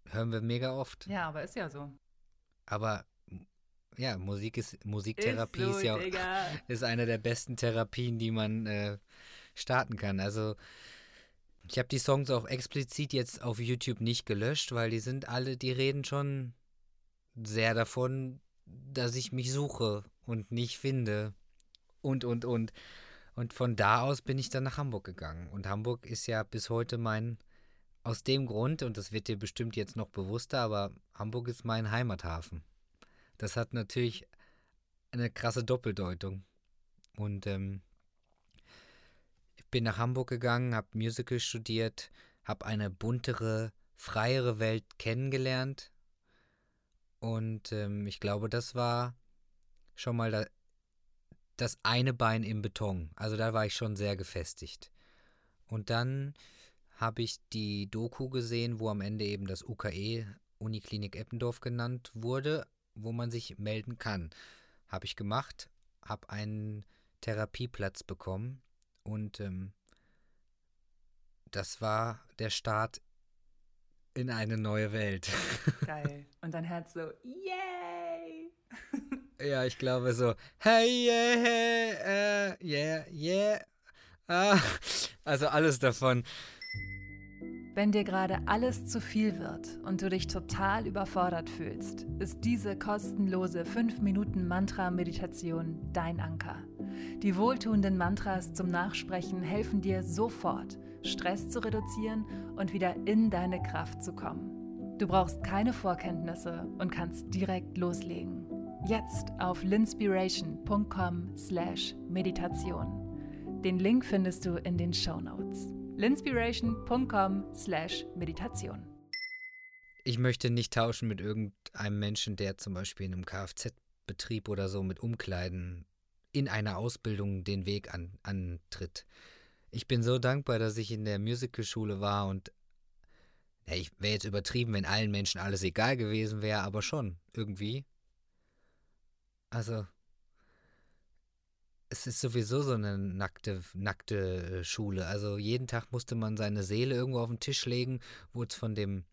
Hören wir mega oft. Ja, aber ist ja so. Aber ja, Musik ist Musiktherapie ist, so, ist ja auch, ist eine der besten Therapien, die man äh, starten kann. Also ich habe die Songs auch explizit jetzt auf YouTube nicht gelöscht, weil die sind alle, die reden schon sehr davon, dass ich mich suche und nicht finde und und und und von da aus bin ich dann nach Hamburg gegangen und Hamburg ist ja bis heute mein aus dem Grund und das wird dir bestimmt jetzt noch bewusster, aber Hamburg ist mein Heimathafen. Das hat natürlich eine krasse Doppeldeutung. Und ähm, ich bin nach Hamburg gegangen, habe Musical studiert, habe eine buntere, freiere Welt kennengelernt. Und ähm, ich glaube, das war schon mal da, das eine Bein im Beton. Also da war ich schon sehr gefestigt. Und dann habe ich die Doku gesehen, wo am Ende eben das UKE Uniklinik Eppendorf genannt wurde, wo man sich melden kann. Habe ich gemacht, habe einen Therapieplatz bekommen und ähm, das war der Start in eine neue Welt. Geil. Und dein Herz so, yay! ja, ich glaube so, hey, yeah, uh, yeah, yeah. Ah, also alles davon. Wenn dir gerade alles zu viel wird und du dich total überfordert fühlst, ist diese kostenlose 5-Minuten-Mantra-Meditation dein Anker. Die wohltuenden Mantras zum Nachsprechen helfen dir sofort, Stress zu reduzieren und wieder in deine Kraft zu kommen. Du brauchst keine Vorkenntnisse und kannst direkt loslegen. Jetzt auf linspiration.com/meditation. Den Link findest du in den Show Notes. linspiration.com/meditation. Ich möchte nicht tauschen mit irgendeinem Menschen, der zum Beispiel in einem Kfz-Betrieb oder so mit Umkleiden in einer Ausbildung den Weg an, antritt. Ich bin so dankbar, dass ich in der Musicalschule war und ja, ich wäre jetzt übertrieben, wenn allen Menschen alles egal gewesen wäre, aber schon irgendwie. Also es ist sowieso so eine nackte, nackte äh, Schule. Also jeden Tag musste man seine Seele irgendwo auf den Tisch legen, wurde es von dem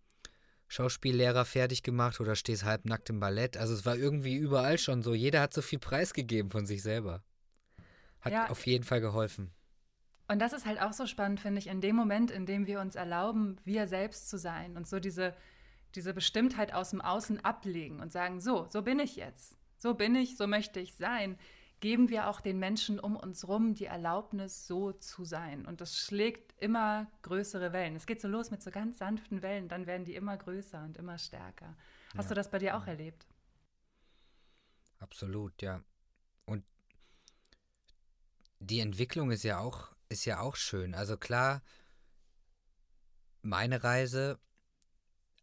Schauspiellehrer fertig gemacht oder stehst halbnackt im Ballett. Also es war irgendwie überall schon so. Jeder hat so viel preisgegeben von sich selber. Hat ja. auf jeden Fall geholfen. Und das ist halt auch so spannend, finde ich, in dem Moment, in dem wir uns erlauben, wir selbst zu sein und so diese, diese Bestimmtheit aus dem Außen ablegen und sagen, so, so bin ich jetzt. So bin ich, so möchte ich sein geben wir auch den Menschen um uns rum die Erlaubnis, so zu sein. Und das schlägt immer größere Wellen. Es geht so los mit so ganz sanften Wellen, dann werden die immer größer und immer stärker. Hast ja. du das bei dir auch erlebt? Absolut, ja. Und die Entwicklung ist ja auch, ist ja auch schön. Also klar, meine Reise,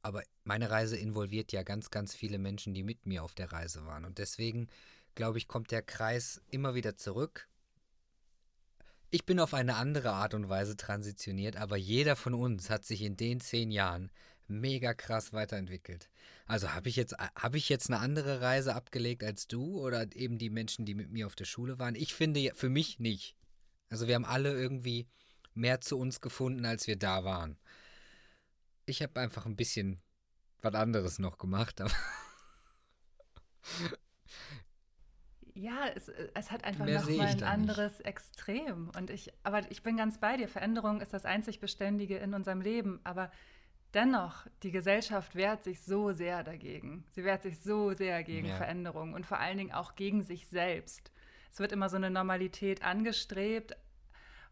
aber meine Reise involviert ja ganz, ganz viele Menschen, die mit mir auf der Reise waren. Und deswegen glaube ich, kommt der Kreis immer wieder zurück. Ich bin auf eine andere Art und Weise transitioniert, aber jeder von uns hat sich in den zehn Jahren mega krass weiterentwickelt. Also habe ich jetzt habe ich jetzt eine andere Reise abgelegt als du oder eben die Menschen, die mit mir auf der Schule waren? Ich finde für mich nicht. Also wir haben alle irgendwie mehr zu uns gefunden, als wir da waren. Ich habe einfach ein bisschen was anderes noch gemacht, aber ja, es, es hat einfach nochmal ein anderes nicht. Extrem. Und ich, aber ich bin ganz bei dir. Veränderung ist das einzig Beständige in unserem Leben. Aber dennoch, die Gesellschaft wehrt sich so sehr dagegen. Sie wehrt sich so sehr gegen ja. Veränderung und vor allen Dingen auch gegen sich selbst. Es wird immer so eine Normalität angestrebt,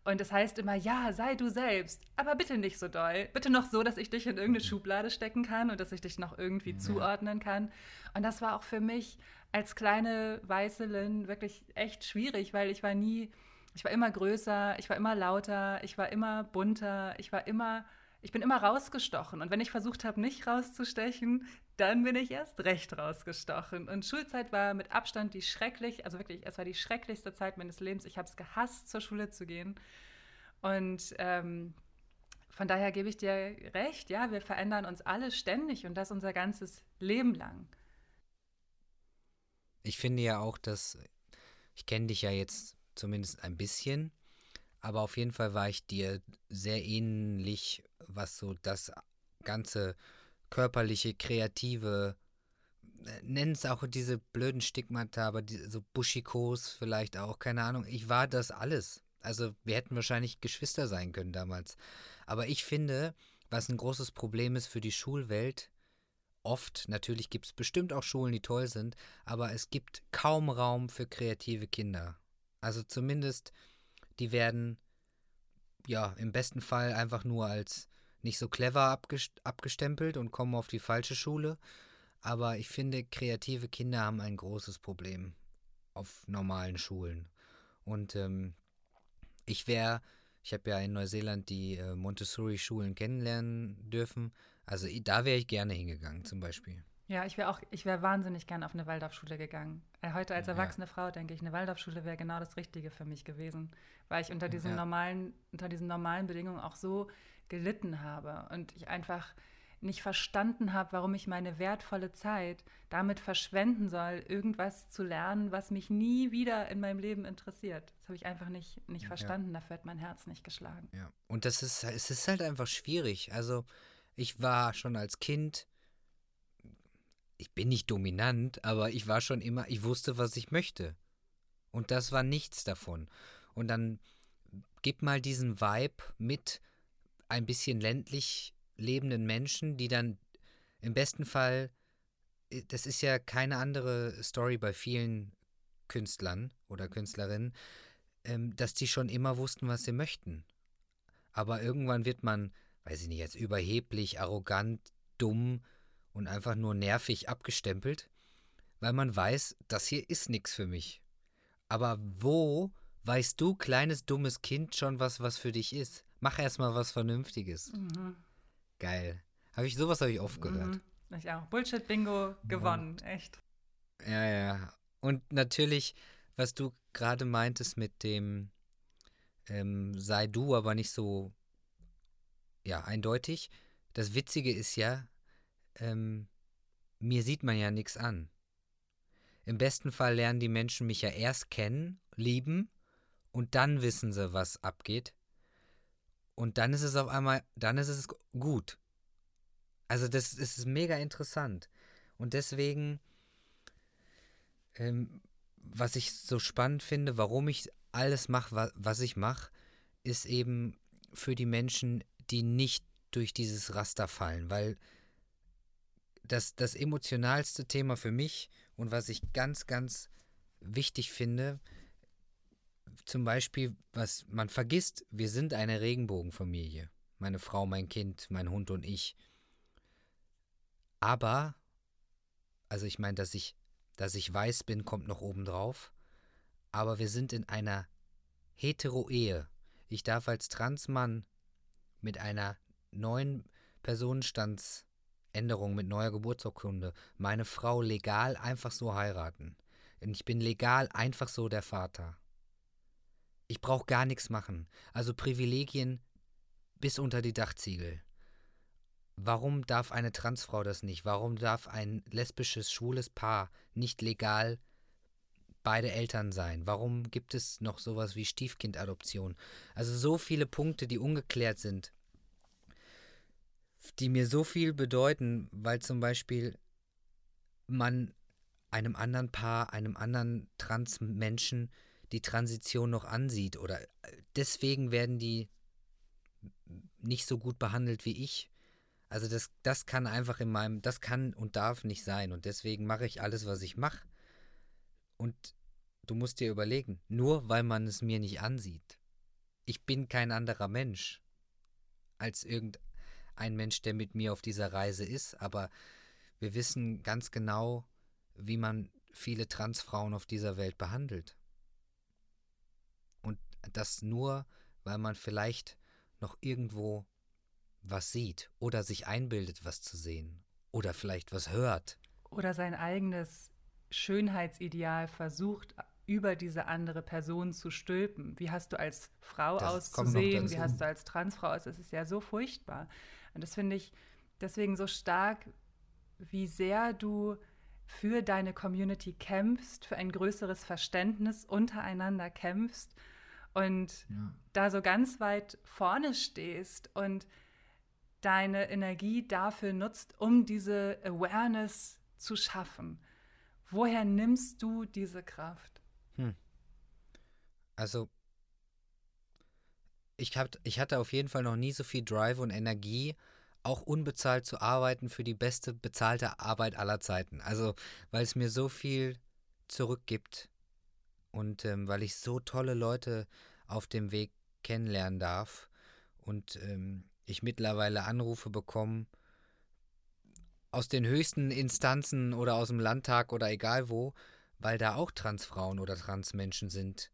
und es heißt immer, ja, sei du selbst, aber bitte nicht so doll. Bitte noch so, dass ich dich in irgendeine Schublade stecken kann und dass ich dich noch irgendwie ja. zuordnen kann. Und das war auch für mich als kleine weiße Lynn wirklich echt schwierig, weil ich war nie, ich war immer größer, ich war immer lauter, ich war immer bunter, ich war immer, ich bin immer rausgestochen. Und wenn ich versucht habe, nicht rauszustechen, dann bin ich erst recht rausgestochen. Und Schulzeit war mit Abstand die schrecklich, also wirklich, es war die schrecklichste Zeit meines Lebens. Ich habe es gehasst, zur Schule zu gehen. Und ähm, von daher gebe ich dir recht, ja, wir verändern uns alle ständig und das unser ganzes Leben lang. Ich finde ja auch, dass ich kenne dich ja jetzt zumindest ein bisschen, aber auf jeden Fall war ich dir sehr ähnlich, was so das ganze körperliche, kreative, äh, nennen es auch diese blöden Stigmata, aber die, so Buschikos vielleicht auch, keine Ahnung. Ich war das alles. Also wir hätten wahrscheinlich Geschwister sein können damals. Aber ich finde, was ein großes Problem ist für die Schulwelt, oft, natürlich gibt es bestimmt auch Schulen, die toll sind, aber es gibt kaum Raum für kreative Kinder. Also zumindest, die werden ja im besten Fall einfach nur als nicht so clever abgestempelt und kommen auf die falsche Schule. Aber ich finde, kreative Kinder haben ein großes Problem auf normalen Schulen. Und ähm, ich wäre, ich habe ja in Neuseeland die äh, Montessori-Schulen kennenlernen dürfen. Also da wäre ich gerne hingegangen, zum Beispiel. Ja, ich wäre auch, ich wäre wahnsinnig gern auf eine Waldorfschule gegangen. Äh, heute als erwachsene ja. Frau denke ich, eine Waldorfschule wäre genau das Richtige für mich gewesen, weil ich unter diesen ja. normalen, unter diesen normalen Bedingungen auch so gelitten habe und ich einfach nicht verstanden habe, warum ich meine wertvolle Zeit damit verschwenden soll, irgendwas zu lernen, was mich nie wieder in meinem Leben interessiert. Das habe ich einfach nicht, nicht verstanden. Ja. Dafür hat mein Herz nicht geschlagen. Ja, und das ist, es ist halt einfach schwierig. Also ich war schon als Kind, ich bin nicht dominant, aber ich war schon immer, ich wusste, was ich möchte. Und das war nichts davon. Und dann gib mal diesen Vibe mit, ein bisschen ländlich lebenden Menschen, die dann im besten Fall, äh, das ist ja keine andere Story bei vielen Künstlern oder Künstlerinnen, ähm, dass die schon immer wussten, was sie möchten. Aber irgendwann wird man, weiß ich nicht, jetzt überheblich, arrogant, dumm und einfach nur nervig abgestempelt, weil man weiß, das hier ist nichts für mich. Aber wo weißt du, kleines dummes Kind, schon was, was für dich ist? Mach erstmal was Vernünftiges. Mhm. Geil. Habe ich sowas habe ich oft gehört. Mhm. Ich auch. Bullshit-Bingo gewonnen, echt. Ja, ja. Und natürlich, was du gerade meintest mit dem ähm, sei du, aber nicht so ja, eindeutig. Das Witzige ist ja, ähm, mir sieht man ja nichts an. Im besten Fall lernen die Menschen mich ja erst kennen, lieben und dann wissen sie, was abgeht. Und dann ist es auf einmal, dann ist es gut. Also das, ist mega interessant. Und deswegen, ähm, was ich so spannend finde, warum ich alles mache, was, was ich mache, ist eben für die Menschen, die nicht durch dieses Raster fallen, weil das, das emotionalste Thema für mich und was ich ganz, ganz wichtig finde, zum Beispiel, was man vergisst, wir sind eine Regenbogenfamilie. Meine Frau, mein Kind, mein Hund und ich. Aber, also ich meine, dass ich, dass ich weiß bin, kommt noch oben drauf. Aber wir sind in einer Hetero-Ehe. Ich darf als Transmann mit einer neuen Personenstandsänderung, mit neuer Geburtsurkunde, meine Frau legal einfach so heiraten. Und ich bin legal einfach so der Vater. Ich brauche gar nichts machen. Also Privilegien bis unter die Dachziegel. Warum darf eine Transfrau das nicht? Warum darf ein lesbisches, schwules Paar nicht legal beide Eltern sein? Warum gibt es noch sowas wie Stiefkindadoption? Also so viele Punkte, die ungeklärt sind, die mir so viel bedeuten, weil zum Beispiel man einem anderen Paar, einem anderen Transmenschen die Transition noch ansieht oder äh, deswegen werden die nicht so gut behandelt wie ich. Also das, das kann einfach in meinem, das kann und darf nicht sein und deswegen mache ich alles, was ich mache. Und du musst dir überlegen, nur weil man es mir nicht ansieht. Ich bin kein anderer Mensch als irgendein Mensch, der mit mir auf dieser Reise ist, aber wir wissen ganz genau, wie man viele Transfrauen auf dieser Welt behandelt das nur, weil man vielleicht noch irgendwo was sieht oder sich einbildet, was zu sehen oder vielleicht was hört. Oder sein eigenes Schönheitsideal versucht, über diese andere Person zu stülpen. Wie hast du als Frau das auszusehen? Wie hast du als Transfrau aus? Es ist ja so furchtbar. Und das finde ich deswegen so stark, wie sehr du für deine Community kämpfst, für ein größeres Verständnis untereinander kämpfst und ja. da so ganz weit vorne stehst und deine Energie dafür nutzt, um diese Awareness zu schaffen. Woher nimmst du diese Kraft? Hm. Also, ich, hab, ich hatte auf jeden Fall noch nie so viel Drive und Energie, auch unbezahlt zu arbeiten für die beste bezahlte Arbeit aller Zeiten. Also, weil es mir so viel zurückgibt und ähm, weil ich so tolle Leute auf dem Weg kennenlernen darf und ähm, ich mittlerweile Anrufe bekomme aus den höchsten Instanzen oder aus dem Landtag oder egal wo, weil da auch Transfrauen oder Transmenschen sind.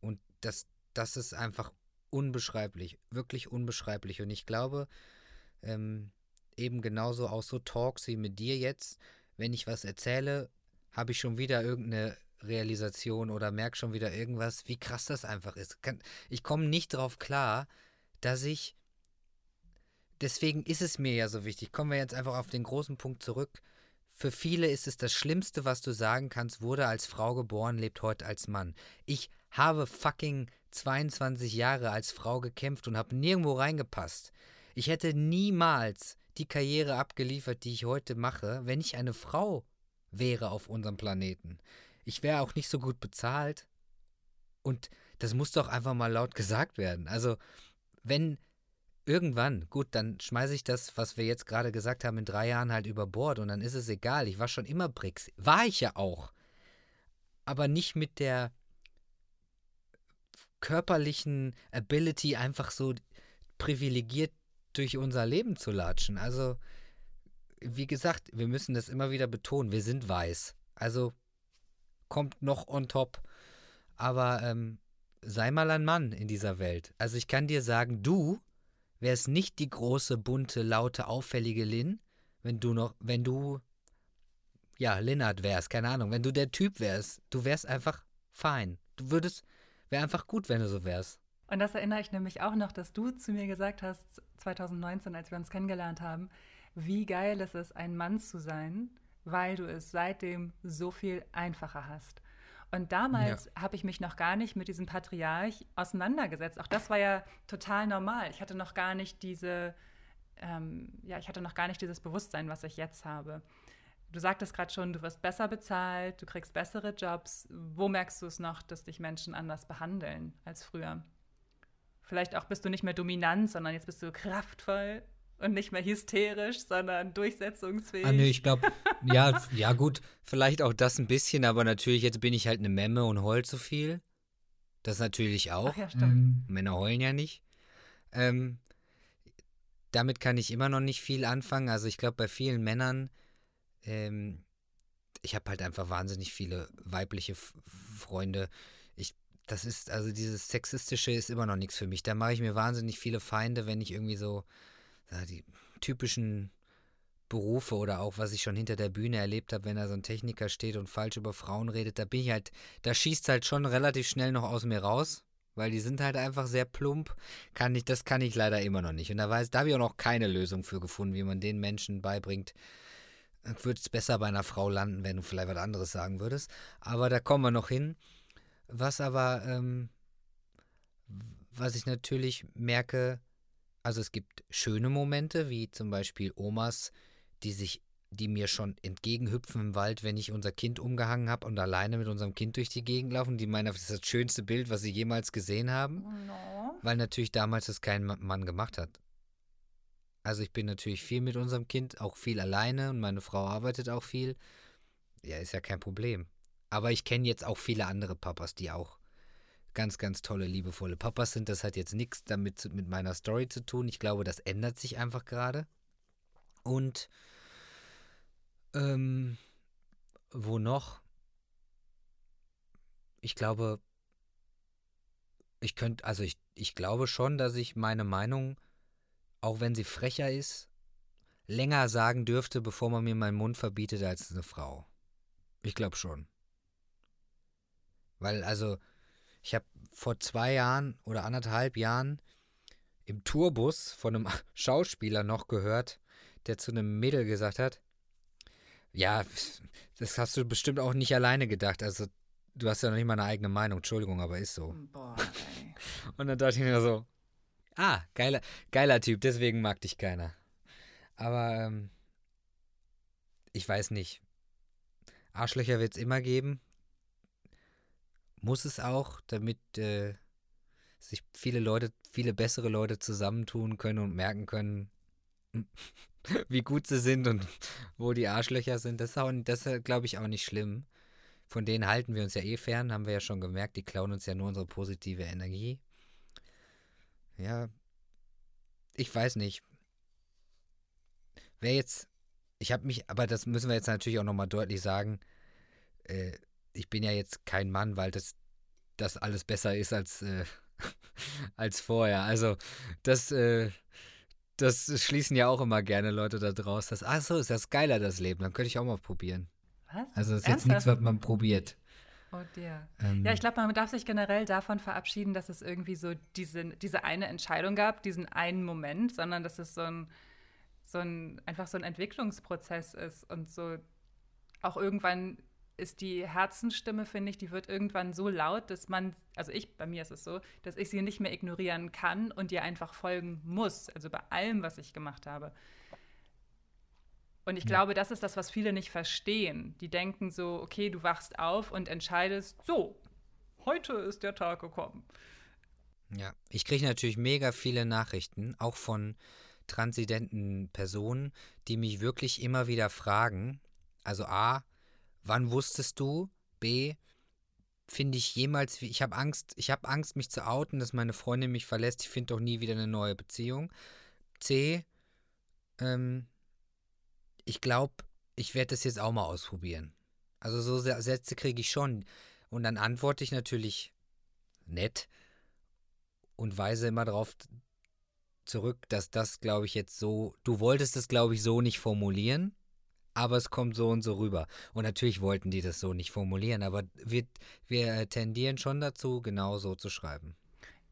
Und das, das ist einfach unbeschreiblich, wirklich unbeschreiblich. Und ich glaube, ähm, eben genauso aus so Talks wie mit dir jetzt, wenn ich was erzähle, habe ich schon wieder irgendeine Realisation oder merke schon wieder irgendwas, wie krass das einfach ist. Ich komme nicht drauf klar, dass ich. Deswegen ist es mir ja so wichtig. Kommen wir jetzt einfach auf den großen Punkt zurück. Für viele ist es das Schlimmste, was du sagen kannst, wurde als Frau geboren, lebt heute als Mann. Ich habe fucking 22 Jahre als Frau gekämpft und habe nirgendwo reingepasst. Ich hätte niemals die Karriere abgeliefert, die ich heute mache, wenn ich eine Frau wäre auf unserem Planeten ich wäre auch nicht so gut bezahlt. Und das muss doch einfach mal laut gesagt werden. Also, wenn irgendwann, gut, dann schmeiße ich das, was wir jetzt gerade gesagt haben, in drei Jahren halt über Bord und dann ist es egal. Ich war schon immer Brix. War ich ja auch. Aber nicht mit der körperlichen Ability, einfach so privilegiert durch unser Leben zu latschen. Also, wie gesagt, wir müssen das immer wieder betonen, wir sind weiß. Also kommt noch on top. Aber ähm, sei mal ein Mann in dieser Welt. Also ich kann dir sagen, du wärst nicht die große, bunte, laute, auffällige Lin, wenn du noch, wenn du, ja, Linnard wärst, keine Ahnung, wenn du der Typ wärst, du wärst einfach fein. Du würdest, wäre einfach gut, wenn du so wärst. Und das erinnere ich nämlich auch noch, dass du zu mir gesagt hast, 2019, als wir uns kennengelernt haben, wie geil es ist, ein Mann zu sein, weil du es seitdem so viel einfacher hast. Und damals ja. habe ich mich noch gar nicht mit diesem Patriarch auseinandergesetzt. Auch das war ja total normal. Ich hatte noch gar nicht diese, ähm, ja, ich hatte noch gar nicht dieses Bewusstsein, was ich jetzt habe. Du sagtest gerade schon, du wirst besser bezahlt, du kriegst bessere Jobs. Wo merkst du es noch, dass dich Menschen anders behandeln als früher? Vielleicht auch bist du nicht mehr dominant, sondern jetzt bist du kraftvoll und nicht mehr hysterisch, sondern durchsetzungsfähig. Ah, nee, ich glaube, ja, ja, gut, vielleicht auch das ein bisschen, aber natürlich, jetzt bin ich halt eine Memme und heul zu viel. Das natürlich auch. Ach ja, stimmt. Männer heulen ja nicht. Ähm, damit kann ich immer noch nicht viel anfangen. Also ich glaube, bei vielen Männern, ähm, ich habe halt einfach wahnsinnig viele weibliche F Freunde. Ich, das ist, also dieses Sexistische ist immer noch nichts für mich. Da mache ich mir wahnsinnig viele Feinde, wenn ich irgendwie so die typischen Berufe oder auch was ich schon hinter der Bühne erlebt habe, wenn da so ein Techniker steht und falsch über Frauen redet, da bin ich halt, da schießt halt schon relativ schnell noch aus mir raus, weil die sind halt einfach sehr plump. Kann ich, das kann ich leider immer noch nicht. Und da weiß, da habe ich auch noch keine Lösung für gefunden, wie man den Menschen beibringt. Würde es besser bei einer Frau landen, wenn du vielleicht was anderes sagen würdest. Aber da kommen wir noch hin. Was aber, ähm, was ich natürlich merke, also es gibt schöne Momente, wie zum Beispiel Omas, die sich, die mir schon entgegenhüpfen im Wald, wenn ich unser Kind umgehangen habe und alleine mit unserem Kind durch die Gegend laufen. Die meinen, das ist das schönste Bild, was sie jemals gesehen haben. No. Weil natürlich damals das kein Mann gemacht hat. Also ich bin natürlich viel mit unserem Kind, auch viel alleine und meine Frau arbeitet auch viel. Ja, ist ja kein Problem. Aber ich kenne jetzt auch viele andere Papas, die auch ganz, ganz tolle, liebevolle Papas sind. Das hat jetzt nichts damit mit meiner Story zu tun. Ich glaube, das ändert sich einfach gerade. Und ähm, wo noch? Ich glaube, ich könnte, also ich, ich glaube schon, dass ich meine Meinung, auch wenn sie frecher ist, länger sagen dürfte, bevor man mir meinen Mund verbietet als eine Frau. Ich glaube schon. Weil, also, ich habe vor zwei Jahren oder anderthalb Jahren im Tourbus von einem Schauspieler noch gehört, der zu einem Mädel gesagt hat, ja, das hast du bestimmt auch nicht alleine gedacht. Also du hast ja noch nicht mal eine eigene Meinung, Entschuldigung, aber ist so. Boah, ey. Und dann dachte ich mir so, ah, geiler, geiler Typ, deswegen mag dich keiner. Aber ähm, ich weiß nicht. Arschlöcher wird es immer geben muss es auch, damit äh, sich viele Leute, viele bessere Leute zusammentun können und merken können, wie gut sie sind und wo die Arschlöcher sind. Das ist, das ist glaube ich, auch nicht schlimm. Von denen halten wir uns ja eh fern, haben wir ja schon gemerkt. Die klauen uns ja nur unsere positive Energie. Ja, ich weiß nicht. Wer jetzt, ich habe mich, aber das müssen wir jetzt natürlich auch nochmal deutlich sagen, äh, ich bin ja jetzt kein Mann, weil das, das alles besser ist als, äh, als vorher. Also das, äh, das schließen ja auch immer gerne Leute da draus. Das, ach so, ist das geiler, das Leben. Dann könnte ich auch mal probieren. Was? Also das ist Ernsthaft? jetzt nichts, was man probiert. Oh dear. Ähm, ja, ich glaube, man darf sich generell davon verabschieden, dass es irgendwie so diese, diese eine Entscheidung gab, diesen einen Moment, sondern dass es so ein, so ein, einfach so ein Entwicklungsprozess ist und so auch irgendwann ist die Herzensstimme, finde ich, die wird irgendwann so laut, dass man, also ich, bei mir ist es so, dass ich sie nicht mehr ignorieren kann und ihr einfach folgen muss. Also bei allem, was ich gemacht habe. Und ich ja. glaube, das ist das, was viele nicht verstehen. Die denken so, okay, du wachst auf und entscheidest, so, heute ist der Tag gekommen. Ja, ich kriege natürlich mega viele Nachrichten, auch von transidenten Personen, die mich wirklich immer wieder fragen. Also A, Wann wusstest du? B. finde ich jemals, ich habe Angst, ich habe Angst, mich zu outen, dass meine Freundin mich verlässt. Ich finde doch nie wieder eine neue Beziehung. C, ähm, ich glaube, ich werde das jetzt auch mal ausprobieren. Also so Sätze kriege ich schon. Und dann antworte ich natürlich nett und weise immer darauf zurück, dass das, glaube ich, jetzt so, du wolltest das, glaube ich, so nicht formulieren aber es kommt so und so rüber. Und natürlich wollten die das so nicht formulieren, aber wir, wir tendieren schon dazu, genau so zu schreiben.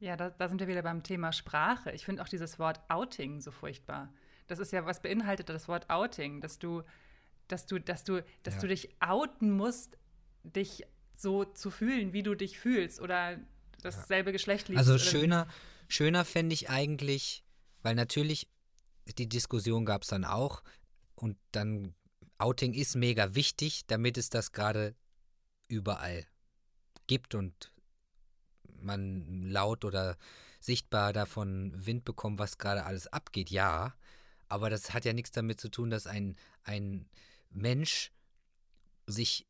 Ja, da, da sind wir wieder beim Thema Sprache. Ich finde auch dieses Wort Outing so furchtbar. Das ist ja, was beinhaltet das Wort Outing? Dass du, dass du, dass du, dass ja. du dich outen musst, dich so zu fühlen, wie du dich fühlst oder dasselbe Geschlecht liebst. Also schöner, schöner fände ich eigentlich, weil natürlich die Diskussion gab es dann auch und dann Outing ist mega wichtig, damit es das gerade überall gibt und man laut oder sichtbar davon Wind bekommt, was gerade alles abgeht, ja. Aber das hat ja nichts damit zu tun, dass ein, ein Mensch sich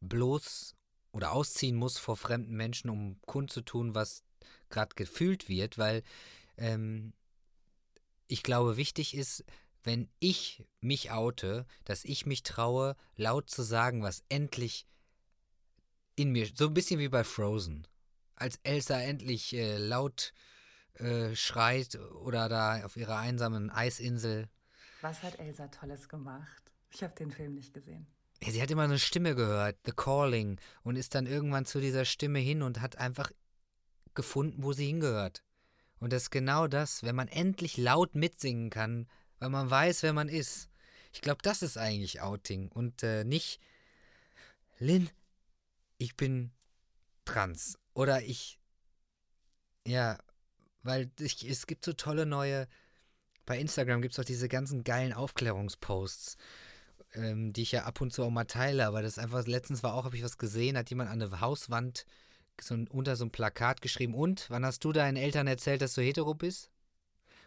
bloß oder ausziehen muss vor fremden Menschen, um kundzutun, was gerade gefühlt wird, weil ähm, ich glaube, wichtig ist, wenn ich mich oute, dass ich mich traue, laut zu sagen, was endlich in mir, so ein bisschen wie bei Frozen, als Elsa endlich äh, laut äh, schreit oder da auf ihrer einsamen Eisinsel. Was hat Elsa Tolles gemacht? Ich habe den Film nicht gesehen. Ja, sie hat immer eine Stimme gehört, The Calling, und ist dann irgendwann zu dieser Stimme hin und hat einfach gefunden, wo sie hingehört. Und das ist genau das, wenn man endlich laut mitsingen kann, weil man weiß, wer man ist. Ich glaube, das ist eigentlich Outing und äh, nicht, Lin, ich bin trans oder ich, ja, weil ich, es gibt so tolle neue, bei Instagram gibt es auch diese ganzen geilen Aufklärungsposts, ähm, die ich ja ab und zu auch mal teile, aber das einfach, letztens war auch, habe ich was gesehen, hat jemand an der Hauswand so ein, unter so ein Plakat geschrieben, und, wann hast du deinen Eltern erzählt, dass du hetero bist?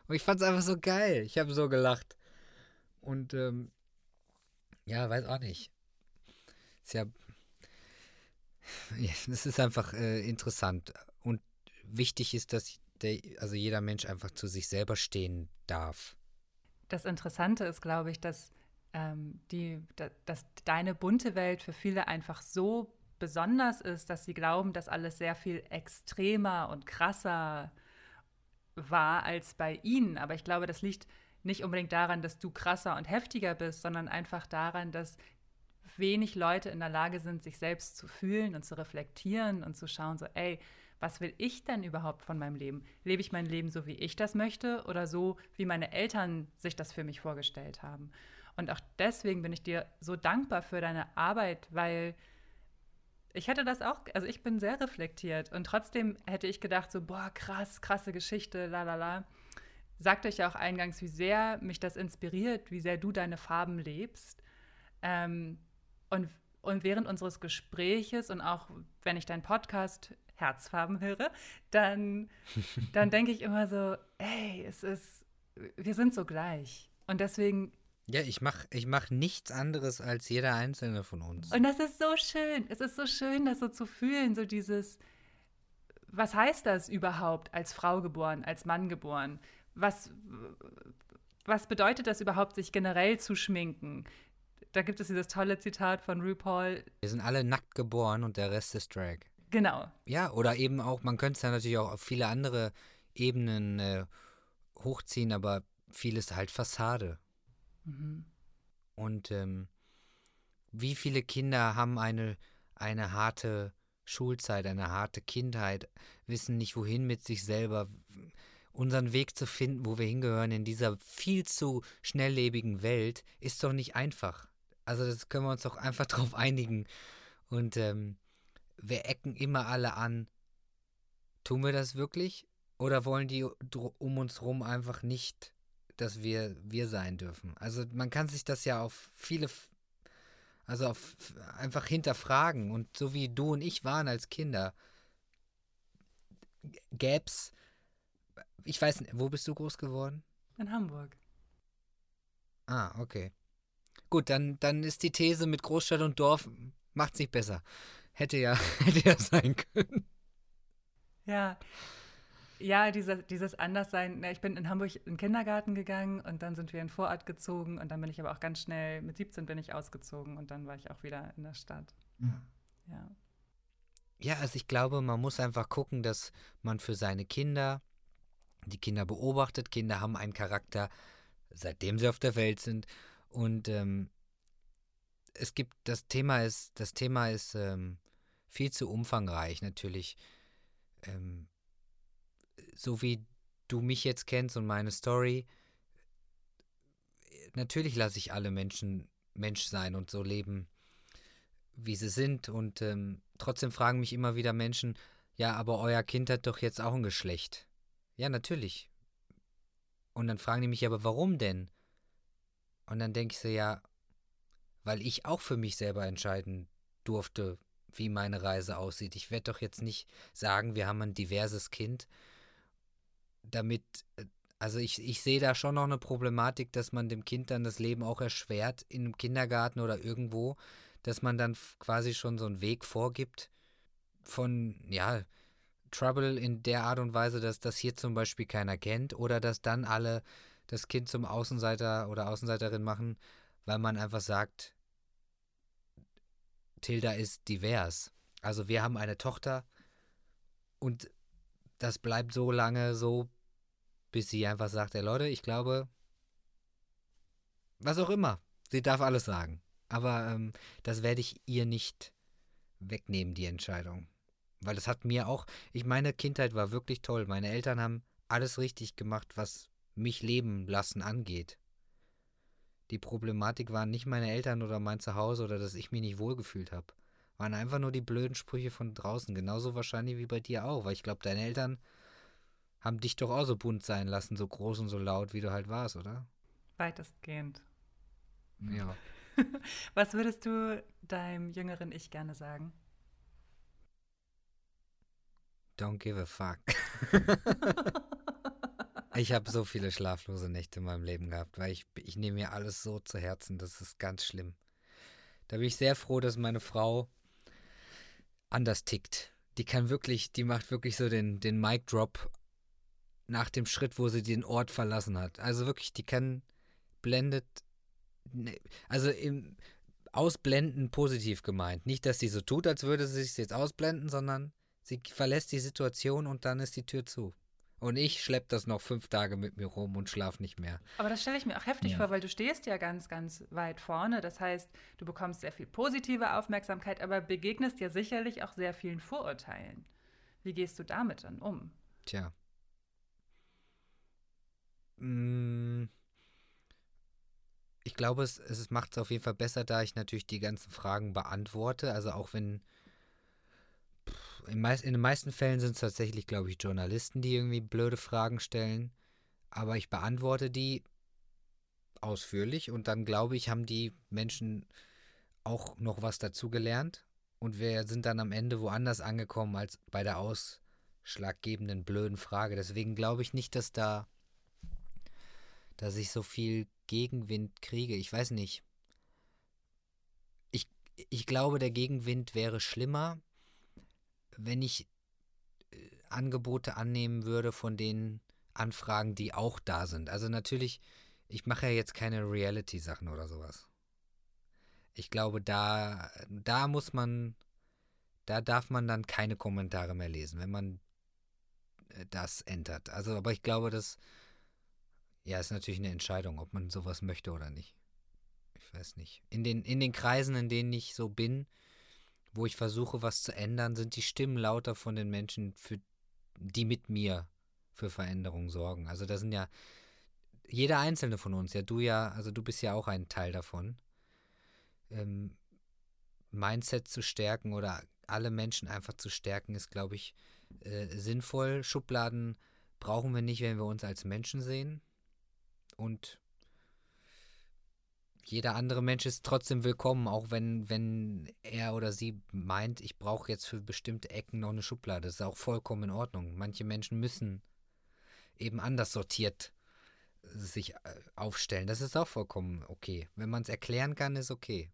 Und ich fand es einfach so geil. Ich habe so gelacht. Und ähm, ja, weiß auch nicht. Ist ja, ja das ist einfach äh, interessant. Und wichtig ist, dass der, also jeder Mensch einfach zu sich selber stehen darf. Das Interessante ist, glaube ich, dass, ähm, die, da, dass deine bunte Welt für viele einfach so besonders ist, dass sie glauben, dass alles sehr viel extremer und krasser ist war als bei ihnen. Aber ich glaube, das liegt nicht unbedingt daran, dass du krasser und heftiger bist, sondern einfach daran, dass wenig Leute in der Lage sind, sich selbst zu fühlen und zu reflektieren und zu schauen, so, ey, was will ich denn überhaupt von meinem Leben? Lebe ich mein Leben so, wie ich das möchte oder so, wie meine Eltern sich das für mich vorgestellt haben? Und auch deswegen bin ich dir so dankbar für deine Arbeit, weil ich hätte das auch, also ich bin sehr reflektiert und trotzdem hätte ich gedacht, so, boah, krass, krasse Geschichte, la la la. Sagt euch ja auch eingangs, wie sehr mich das inspiriert, wie sehr du deine Farben lebst. Ähm, und, und während unseres Gespräches und auch wenn ich deinen Podcast Herzfarben höre, dann, dann denke ich immer so, ey, es ist, wir sind so gleich. Und deswegen ja, ich mache ich mach nichts anderes als jeder einzelne von uns. Und das ist so schön. Es ist so schön, das so zu fühlen, so dieses, was heißt das überhaupt, als Frau geboren, als Mann geboren? Was, was bedeutet das überhaupt, sich generell zu schminken? Da gibt es dieses tolle Zitat von RuPaul. Wir sind alle nackt geboren und der Rest ist Drag. Genau. Ja, oder eben auch, man könnte es ja natürlich auch auf viele andere Ebenen äh, hochziehen, aber vieles halt Fassade. Mhm. Und ähm, wie viele Kinder haben eine, eine harte Schulzeit, eine harte Kindheit, wissen nicht wohin mit sich selber, unseren Weg zu finden, wo wir hingehören in dieser viel zu schnelllebigen Welt, ist doch nicht einfach. Also das können wir uns doch einfach drauf einigen. Und ähm, wir ecken immer alle an. Tun wir das wirklich? Oder wollen die um uns rum einfach nicht dass wir wir sein dürfen. Also man kann sich das ja auf viele, also auf einfach hinterfragen. Und so wie du und ich waren als Kinder, gäb's, ich weiß nicht, wo bist du groß geworden? In Hamburg. Ah, okay. Gut, dann, dann ist die These mit Großstadt und Dorf macht sich besser. hätte ja, hätte ja sein können. Ja. Ja, dieser, dieses Anderssein. Ich bin in Hamburg in den Kindergarten gegangen und dann sind wir in den Vorort gezogen und dann bin ich aber auch ganz schnell, mit 17 bin ich ausgezogen und dann war ich auch wieder in der Stadt. Ja. Ja, ja also ich glaube, man muss einfach gucken, dass man für seine Kinder die Kinder beobachtet. Kinder haben einen Charakter, seitdem sie auf der Welt sind. Und ähm, es gibt, das Thema ist, das Thema ist ähm, viel zu umfangreich natürlich. Ähm, so wie du mich jetzt kennst und meine Story, natürlich lasse ich alle Menschen Mensch sein und so leben, wie sie sind. Und ähm, trotzdem fragen mich immer wieder Menschen, ja, aber euer Kind hat doch jetzt auch ein Geschlecht. Ja, natürlich. Und dann fragen die mich, aber warum denn? Und dann denke ich so, ja, weil ich auch für mich selber entscheiden durfte, wie meine Reise aussieht. Ich werde doch jetzt nicht sagen, wir haben ein diverses Kind, damit, äh, also ich, ich sehe da schon noch eine Problematik, dass man dem Kind dann das Leben auch erschwert, einem Kindergarten oder irgendwo, dass man dann quasi schon so einen Weg vorgibt von, ja, Trouble in der Art und Weise, dass das hier zum Beispiel keiner kennt oder dass dann alle das Kind zum Außenseiter oder Außenseiterin machen, weil man einfach sagt, Tilda ist divers. Also wir haben eine Tochter und das bleibt so lange so, bis sie einfach sagt, ey Leute, ich glaube, was auch immer, sie darf alles sagen. Aber ähm, das werde ich ihr nicht wegnehmen, die Entscheidung. Weil es hat mir auch, ich meine Kindheit war wirklich toll. Meine Eltern haben alles richtig gemacht, was mich leben lassen angeht. Die Problematik waren nicht meine Eltern oder mein Zuhause oder dass ich mich nicht wohlgefühlt habe. Waren einfach nur die blöden Sprüche von draußen. Genauso wahrscheinlich wie bei dir auch. Weil ich glaube, deine Eltern haben dich doch auch so bunt sein lassen, so groß und so laut, wie du halt warst, oder? Weitestgehend. Ja. Was würdest du deinem jüngeren Ich gerne sagen? Don't give a fuck. ich habe so viele schlaflose Nächte in meinem Leben gehabt, weil ich, ich nehme mir alles so zu Herzen, das ist ganz schlimm. Da bin ich sehr froh, dass meine Frau anders tickt. Die kann wirklich, die macht wirklich so den, den Mic Drop nach dem Schritt, wo sie den Ort verlassen hat. Also wirklich, die kann blendet, ne, also im Ausblenden positiv gemeint. Nicht, dass sie so tut, als würde sie sich jetzt ausblenden, sondern Sie verlässt die Situation und dann ist die Tür zu. Und ich schleppe das noch fünf Tage mit mir rum und schlafe nicht mehr. Aber das stelle ich mir auch heftig ja. vor, weil du stehst ja ganz, ganz weit vorne. Das heißt, du bekommst sehr viel positive Aufmerksamkeit, aber begegnest ja sicherlich auch sehr vielen Vorurteilen. Wie gehst du damit dann um? Tja. Mm. Ich glaube, es, es macht es auf jeden Fall besser, da ich natürlich die ganzen Fragen beantworte. Also auch wenn in, meist, in den meisten Fällen sind es tatsächlich, glaube ich, Journalisten, die irgendwie blöde Fragen stellen. Aber ich beantworte die ausführlich und dann, glaube ich, haben die Menschen auch noch was dazugelernt. Und wir sind dann am Ende woanders angekommen als bei der ausschlaggebenden blöden Frage. Deswegen glaube ich nicht, dass da, dass ich so viel Gegenwind kriege. Ich weiß nicht. Ich, ich glaube, der Gegenwind wäre schlimmer, wenn ich äh, Angebote annehmen würde von den Anfragen, die auch da sind. Also natürlich, ich mache ja jetzt keine Reality-Sachen oder sowas. Ich glaube, da, da muss man, da darf man dann keine Kommentare mehr lesen, wenn man äh, das ändert. Also, aber ich glaube, das, ja, ist natürlich eine Entscheidung, ob man sowas möchte oder nicht. Ich weiß nicht. In den, in den Kreisen, in denen ich so bin, wo ich versuche, was zu ändern, sind die Stimmen lauter von den Menschen, für, die mit mir für Veränderung sorgen. Also da sind ja jeder einzelne von uns, ja du ja, also du bist ja auch ein Teil davon. Ähm, Mindset zu stärken oder alle Menschen einfach zu stärken, ist, glaube ich, äh, sinnvoll. Schubladen brauchen wir nicht, wenn wir uns als Menschen sehen. Und jeder andere Mensch ist trotzdem willkommen, auch wenn, wenn er oder sie meint, ich brauche jetzt für bestimmte Ecken noch eine Schublade. Das ist auch vollkommen in Ordnung. Manche Menschen müssen eben anders sortiert sich äh, aufstellen. Das ist auch vollkommen okay. Wenn man es erklären kann, ist okay.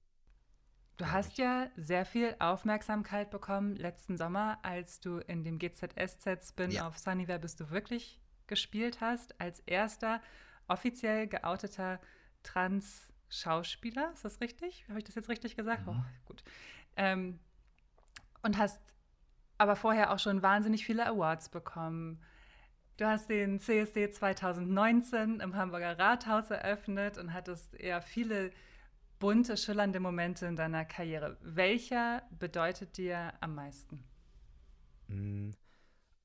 Du hast ja sehr viel Aufmerksamkeit bekommen letzten Sommer, als du in dem GZSZ-Spin ja. auf Sunnywear bist du wirklich gespielt hast, als erster offiziell geouteter Trans-Schauspieler. Ist das richtig? Habe ich das jetzt richtig gesagt? Mhm. Oh, gut. Ähm, und hast aber vorher auch schon wahnsinnig viele Awards bekommen. Du hast den CSD 2019 im Hamburger Rathaus eröffnet und hattest eher viele bunte, schillernde Momente in deiner Karriere. Welcher bedeutet dir am meisten? Mm,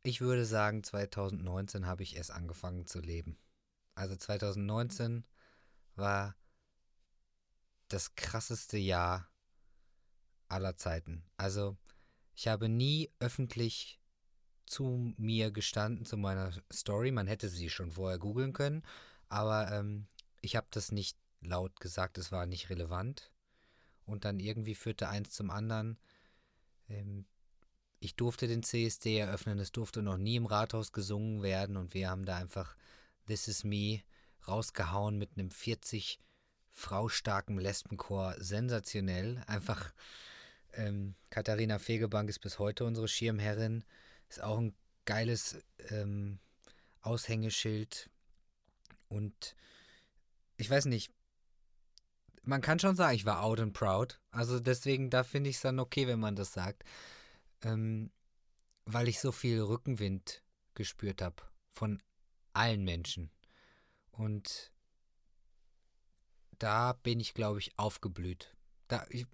ich würde sagen, 2019 habe ich erst angefangen zu leben. Also 2019 war das krasseste Jahr aller Zeiten. Also ich habe nie öffentlich zu mir gestanden, zu meiner Story. Man hätte sie schon vorher googeln können, aber ähm, ich habe das nicht laut gesagt, es war nicht relevant. Und dann irgendwie führte eins zum anderen. Ähm, ich durfte den CSD eröffnen, es durfte noch nie im Rathaus gesungen werden und wir haben da einfach This Is Me rausgehauen mit einem 40 Frau starken Lesbenchor. Sensationell. Einfach ähm, Katharina Fegebank ist bis heute unsere Schirmherrin. Ist auch ein geiles ähm, Aushängeschild. Und ich weiß nicht, man kann schon sagen, ich war out and proud. Also deswegen, da finde ich es dann okay, wenn man das sagt. Ähm, weil ich so viel Rückenwind gespürt habe von allen Menschen. Und da bin ich, glaube ich, aufgeblüht. Da, ich,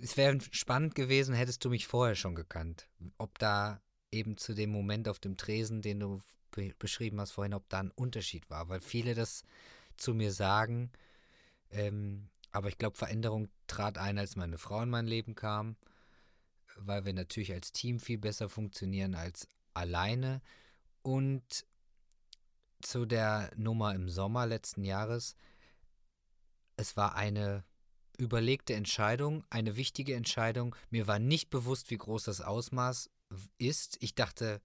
es wäre spannend gewesen, hättest du mich vorher schon gekannt. Ob da eben zu dem Moment auf dem Tresen, den du be beschrieben hast vorhin, ob da ein Unterschied war. Weil viele das zu mir sagen. Ähm, aber ich glaube, Veränderung trat ein, als meine Frau in mein Leben kam. Weil wir natürlich als Team viel besser funktionieren als alleine. Und zu der Nummer im Sommer letzten Jahres. Es war eine überlegte Entscheidung, eine wichtige Entscheidung. Mir war nicht bewusst, wie groß das Ausmaß ist. Ich dachte,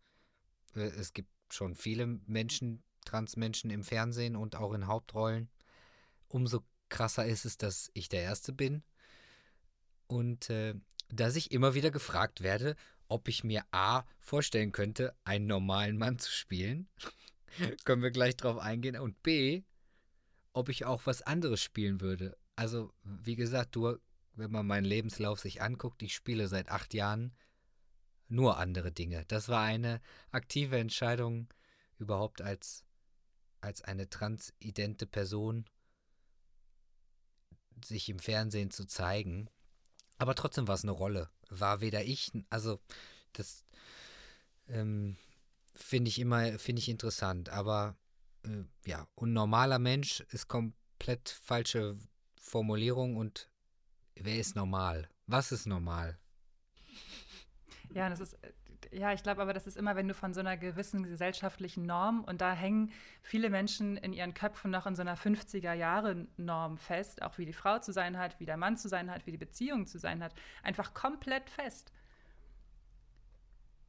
äh, es gibt schon viele Menschen, Transmenschen im Fernsehen und auch in Hauptrollen. Umso krasser ist es, dass ich der Erste bin. Und äh, dass ich immer wieder gefragt werde, ob ich mir A vorstellen könnte, einen normalen Mann zu spielen. Können wir gleich drauf eingehen. Und B, ob ich auch was anderes spielen würde also wie gesagt, du, wenn man meinen Lebenslauf sich anguckt, ich spiele seit acht Jahren nur andere Dinge. Das war eine aktive Entscheidung, überhaupt als, als eine transidente Person sich im Fernsehen zu zeigen. Aber trotzdem war es eine Rolle. War weder ich, also das ähm, finde ich immer, finde ich interessant. Aber äh, ja, ein normaler Mensch ist komplett falsche Formulierung und wer ist normal? Was ist normal? Ja, das ist, ja, ich glaube aber, das ist immer, wenn du von so einer gewissen gesellschaftlichen Norm und da hängen viele Menschen in ihren Köpfen noch in so einer 50er-Jahre-Norm fest, auch wie die Frau zu sein hat, wie der Mann zu sein hat, wie die Beziehung zu sein hat, einfach komplett fest.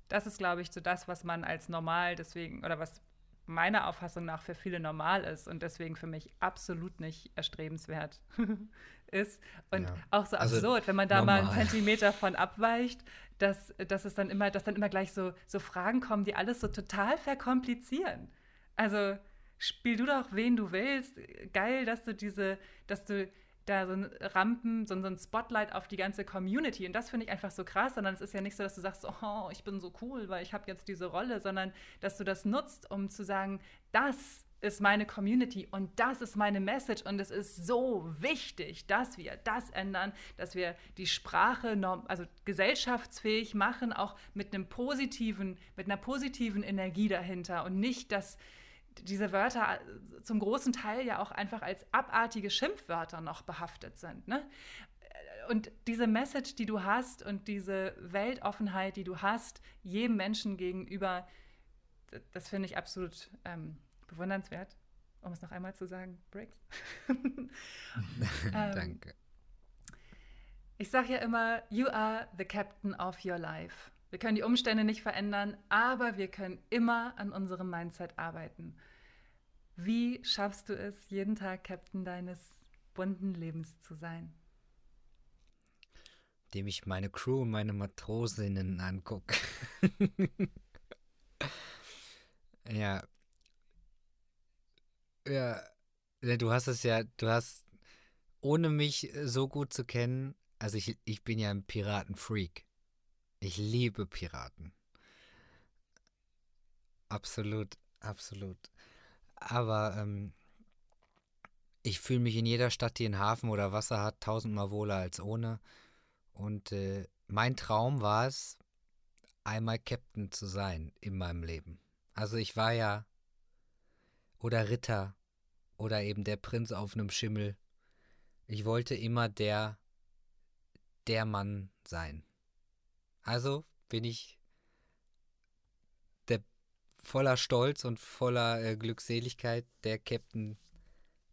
Das ist, glaube ich, so das, was man als normal deswegen, oder was meiner Auffassung nach für viele normal ist und deswegen für mich absolut nicht erstrebenswert ist. Und ja. auch so also absurd, wenn man da normal. mal einen Zentimeter von abweicht, dass, dass es dann immer, dass dann immer gleich so, so Fragen kommen, die alles so total verkomplizieren. Also spiel du doch, wen du willst. Geil, dass du diese, dass du da so ein Rampen, so, ein Spotlight auf die ganze Community. Und das finde ich einfach so krass, sondern es ist ja nicht so, dass du sagst, oh, ich bin so cool, weil ich habe jetzt diese Rolle, sondern dass du das nutzt, um zu sagen, das ist meine Community und das ist meine Message und es ist so wichtig, dass wir das ändern, dass wir die Sprache also gesellschaftsfähig machen, auch mit einem positiven, mit einer positiven Energie dahinter und nicht, dass diese Wörter zum großen Teil ja auch einfach als abartige Schimpfwörter noch behaftet sind. Ne? Und diese Message, die du hast und diese Weltoffenheit, die du hast, jedem Menschen gegenüber, das finde ich absolut ähm, bewundernswert. Um es noch einmal zu sagen, Briggs. ähm, Danke. Ich sage ja immer, you are the captain of your life. Wir können die Umstände nicht verändern, aber wir können immer an unserem Mindset arbeiten. Wie schaffst du es, jeden Tag Captain deines bunten Lebens zu sein? indem ich meine Crew und meine Matrosinnen angucke. ja. Ja, du hast es ja, du hast, ohne mich so gut zu kennen, also ich, ich bin ja ein Piratenfreak. Ich liebe Piraten. Absolut, absolut. Aber ähm, ich fühle mich in jeder Stadt, die einen Hafen oder Wasser hat, tausendmal wohler als ohne. Und äh, mein Traum war es, einmal Captain zu sein in meinem Leben. Also ich war ja oder Ritter oder eben der Prinz auf einem Schimmel. Ich wollte immer der der Mann sein. Also bin ich der voller Stolz und voller äh, Glückseligkeit der Captain,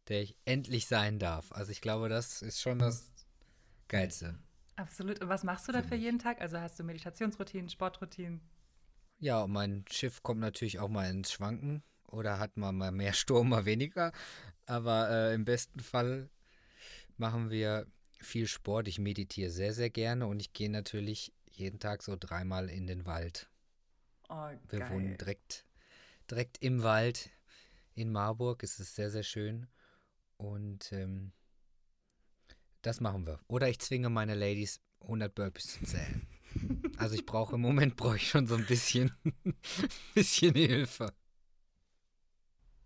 der ich endlich sein darf. Also ich glaube, das ist schon das Geilste. Absolut. Und was machst du dafür jeden Tag? Also hast du Meditationsroutinen, Sportroutinen? Ja, mein Schiff kommt natürlich auch mal ins Schwanken oder hat mal, mal mehr Sturm, mal weniger. Aber äh, im besten Fall machen wir viel Sport. Ich meditiere sehr, sehr gerne und ich gehe natürlich jeden Tag so dreimal in den Wald. Oh, Wir geil. wohnen direkt, direkt im Wald in Marburg. Es ist sehr, sehr schön. Und ähm, das machen wir. Oder ich zwinge meine Ladies, 100 Burpees zu zählen. Also ich brauche im Moment brauche ich schon so ein bisschen, bisschen Hilfe.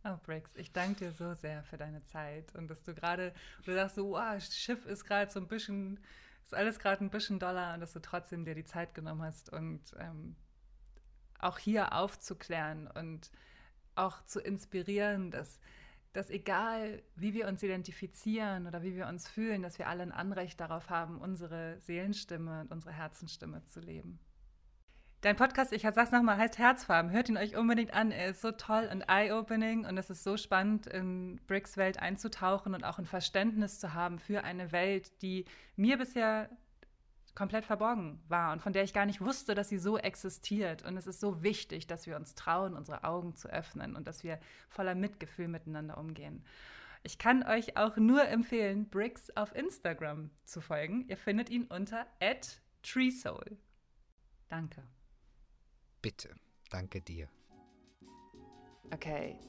Oh, Briggs, ich danke dir so sehr für deine Zeit und dass du gerade, du sagst so, wow, Schiff ist gerade so ein bisschen, ist alles gerade ein bisschen doller und dass du trotzdem dir die Zeit genommen hast und ähm, auch hier aufzuklären und auch zu inspirieren, dass, dass egal wie wir uns identifizieren oder wie wir uns fühlen, dass wir alle ein Anrecht darauf haben, unsere Seelenstimme und unsere Herzenstimme zu leben. Dein Podcast, ich sag's nochmal, heißt Herzfarben. Hört ihn euch unbedingt an. Er ist so toll und eye-opening und es ist so spannend, in Bricks Welt einzutauchen und auch ein Verständnis zu haben für eine Welt, die mir bisher komplett verborgen war und von der ich gar nicht wusste, dass sie so existiert. Und es ist so wichtig, dass wir uns trauen, unsere Augen zu öffnen und dass wir voller Mitgefühl miteinander umgehen. Ich kann euch auch nur empfehlen, Bricks auf Instagram zu folgen. Ihr findet ihn unter @treesoul. Danke. Bitte. Danke dir. Okay,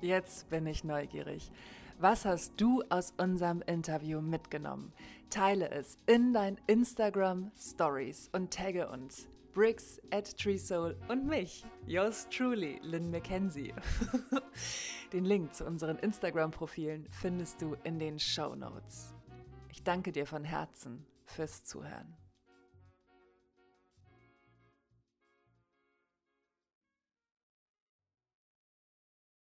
jetzt bin ich neugierig. Was hast du aus unserem Interview mitgenommen? Teile es in dein Instagram Stories und tagge uns. Bricks at Treesoul und mich, yours truly, Lynn McKenzie. den Link zu unseren Instagram-Profilen findest du in den Show Notes. Ich danke dir von Herzen fürs Zuhören.